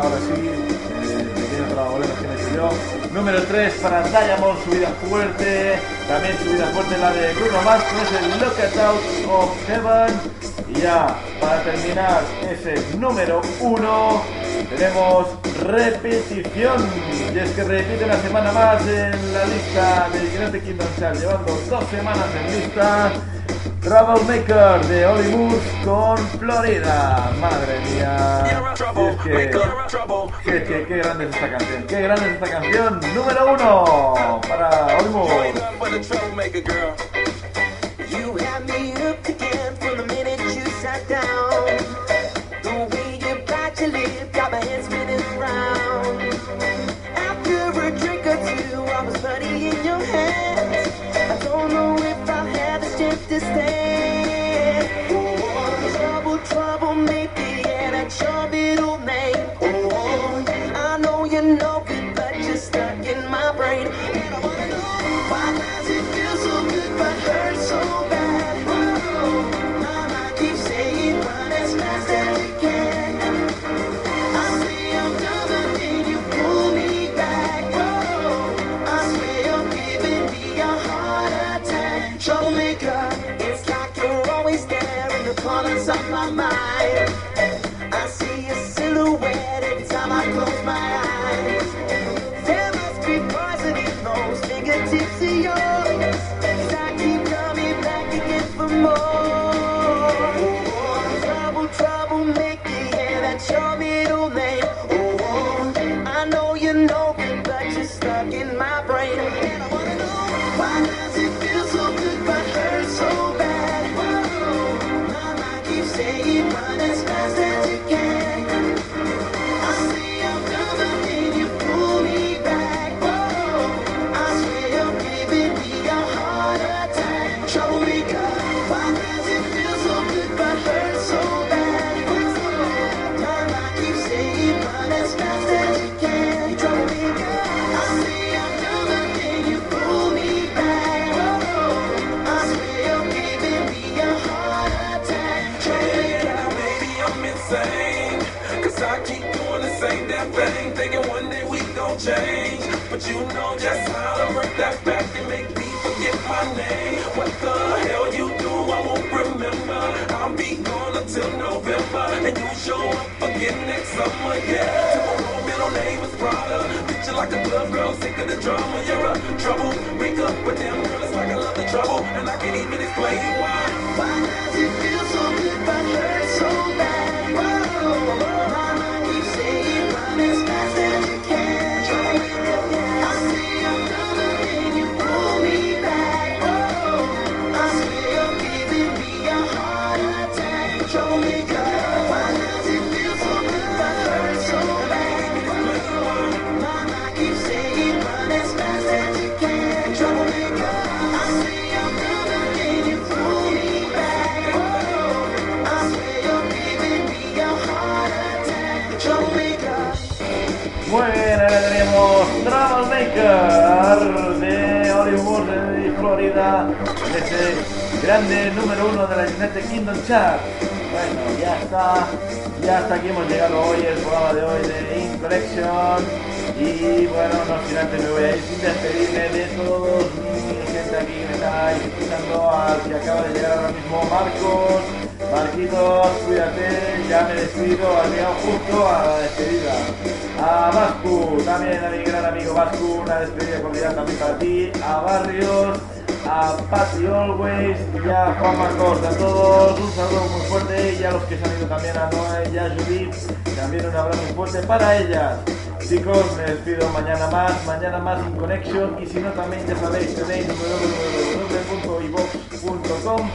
ahora sí, eh, pequeño trababolero que me yo. Número 3 para Diamond, subida fuerte. También subida fuerte la de Bruno Mars, es el Look Out of Heaven. Y ya, para terminar, ese número 1, tenemos repetición. Y es que repite una semana más en la lista del United Kingdom Chart, llevando dos semanas en lista. Troublemaker de Hollywood con Florida. Madre mía. Que, que, que- qué grande es esta canción. Qué grande es esta canción. Número uno para Hollywood. Until November. And you show up again next summer, yeah. Tomorrow middle name is Prada. Picture like a glove girl, sick of the drama. You're a trouble. Wake up, but damn girl, it's like I love the trouble. And I can't even explain why. Why does it feel de Hollywood y Florida, ese grande número uno de la United Kingdom Chart. Bueno, ya está, ya hasta aquí hemos llegado hoy, el programa de hoy de In Collection. Y bueno, no sin antes me voy a ir sin despedirme de todos mi gente aquí que me estáis escuchando, al que acaba de llegar ahora mismo, Marcos. Marquitos, cuídate, ya me despido, has llegado justo a la despedida. A Vascu, también a Vascu, una despedida cordial también para ti. A Barrios, a Patty Always y a Juan Marcos, a todos un saludo muy fuerte y a los que se han ido también a Noé y a Judith, también un abrazo muy fuerte para ellas. Chicos, me despido mañana más, mañana más in Connection y si no también ya sabéis tenéis www.ibox.com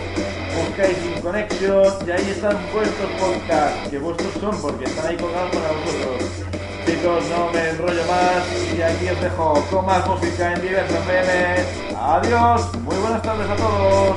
buscáis In Connection y ahí están vuestros podcasts, que vuestros son porque están ahí colgados para vosotros. No me enrollo más y aquí os dejo con más música en diversos memes. Adiós, muy buenas tardes a todos.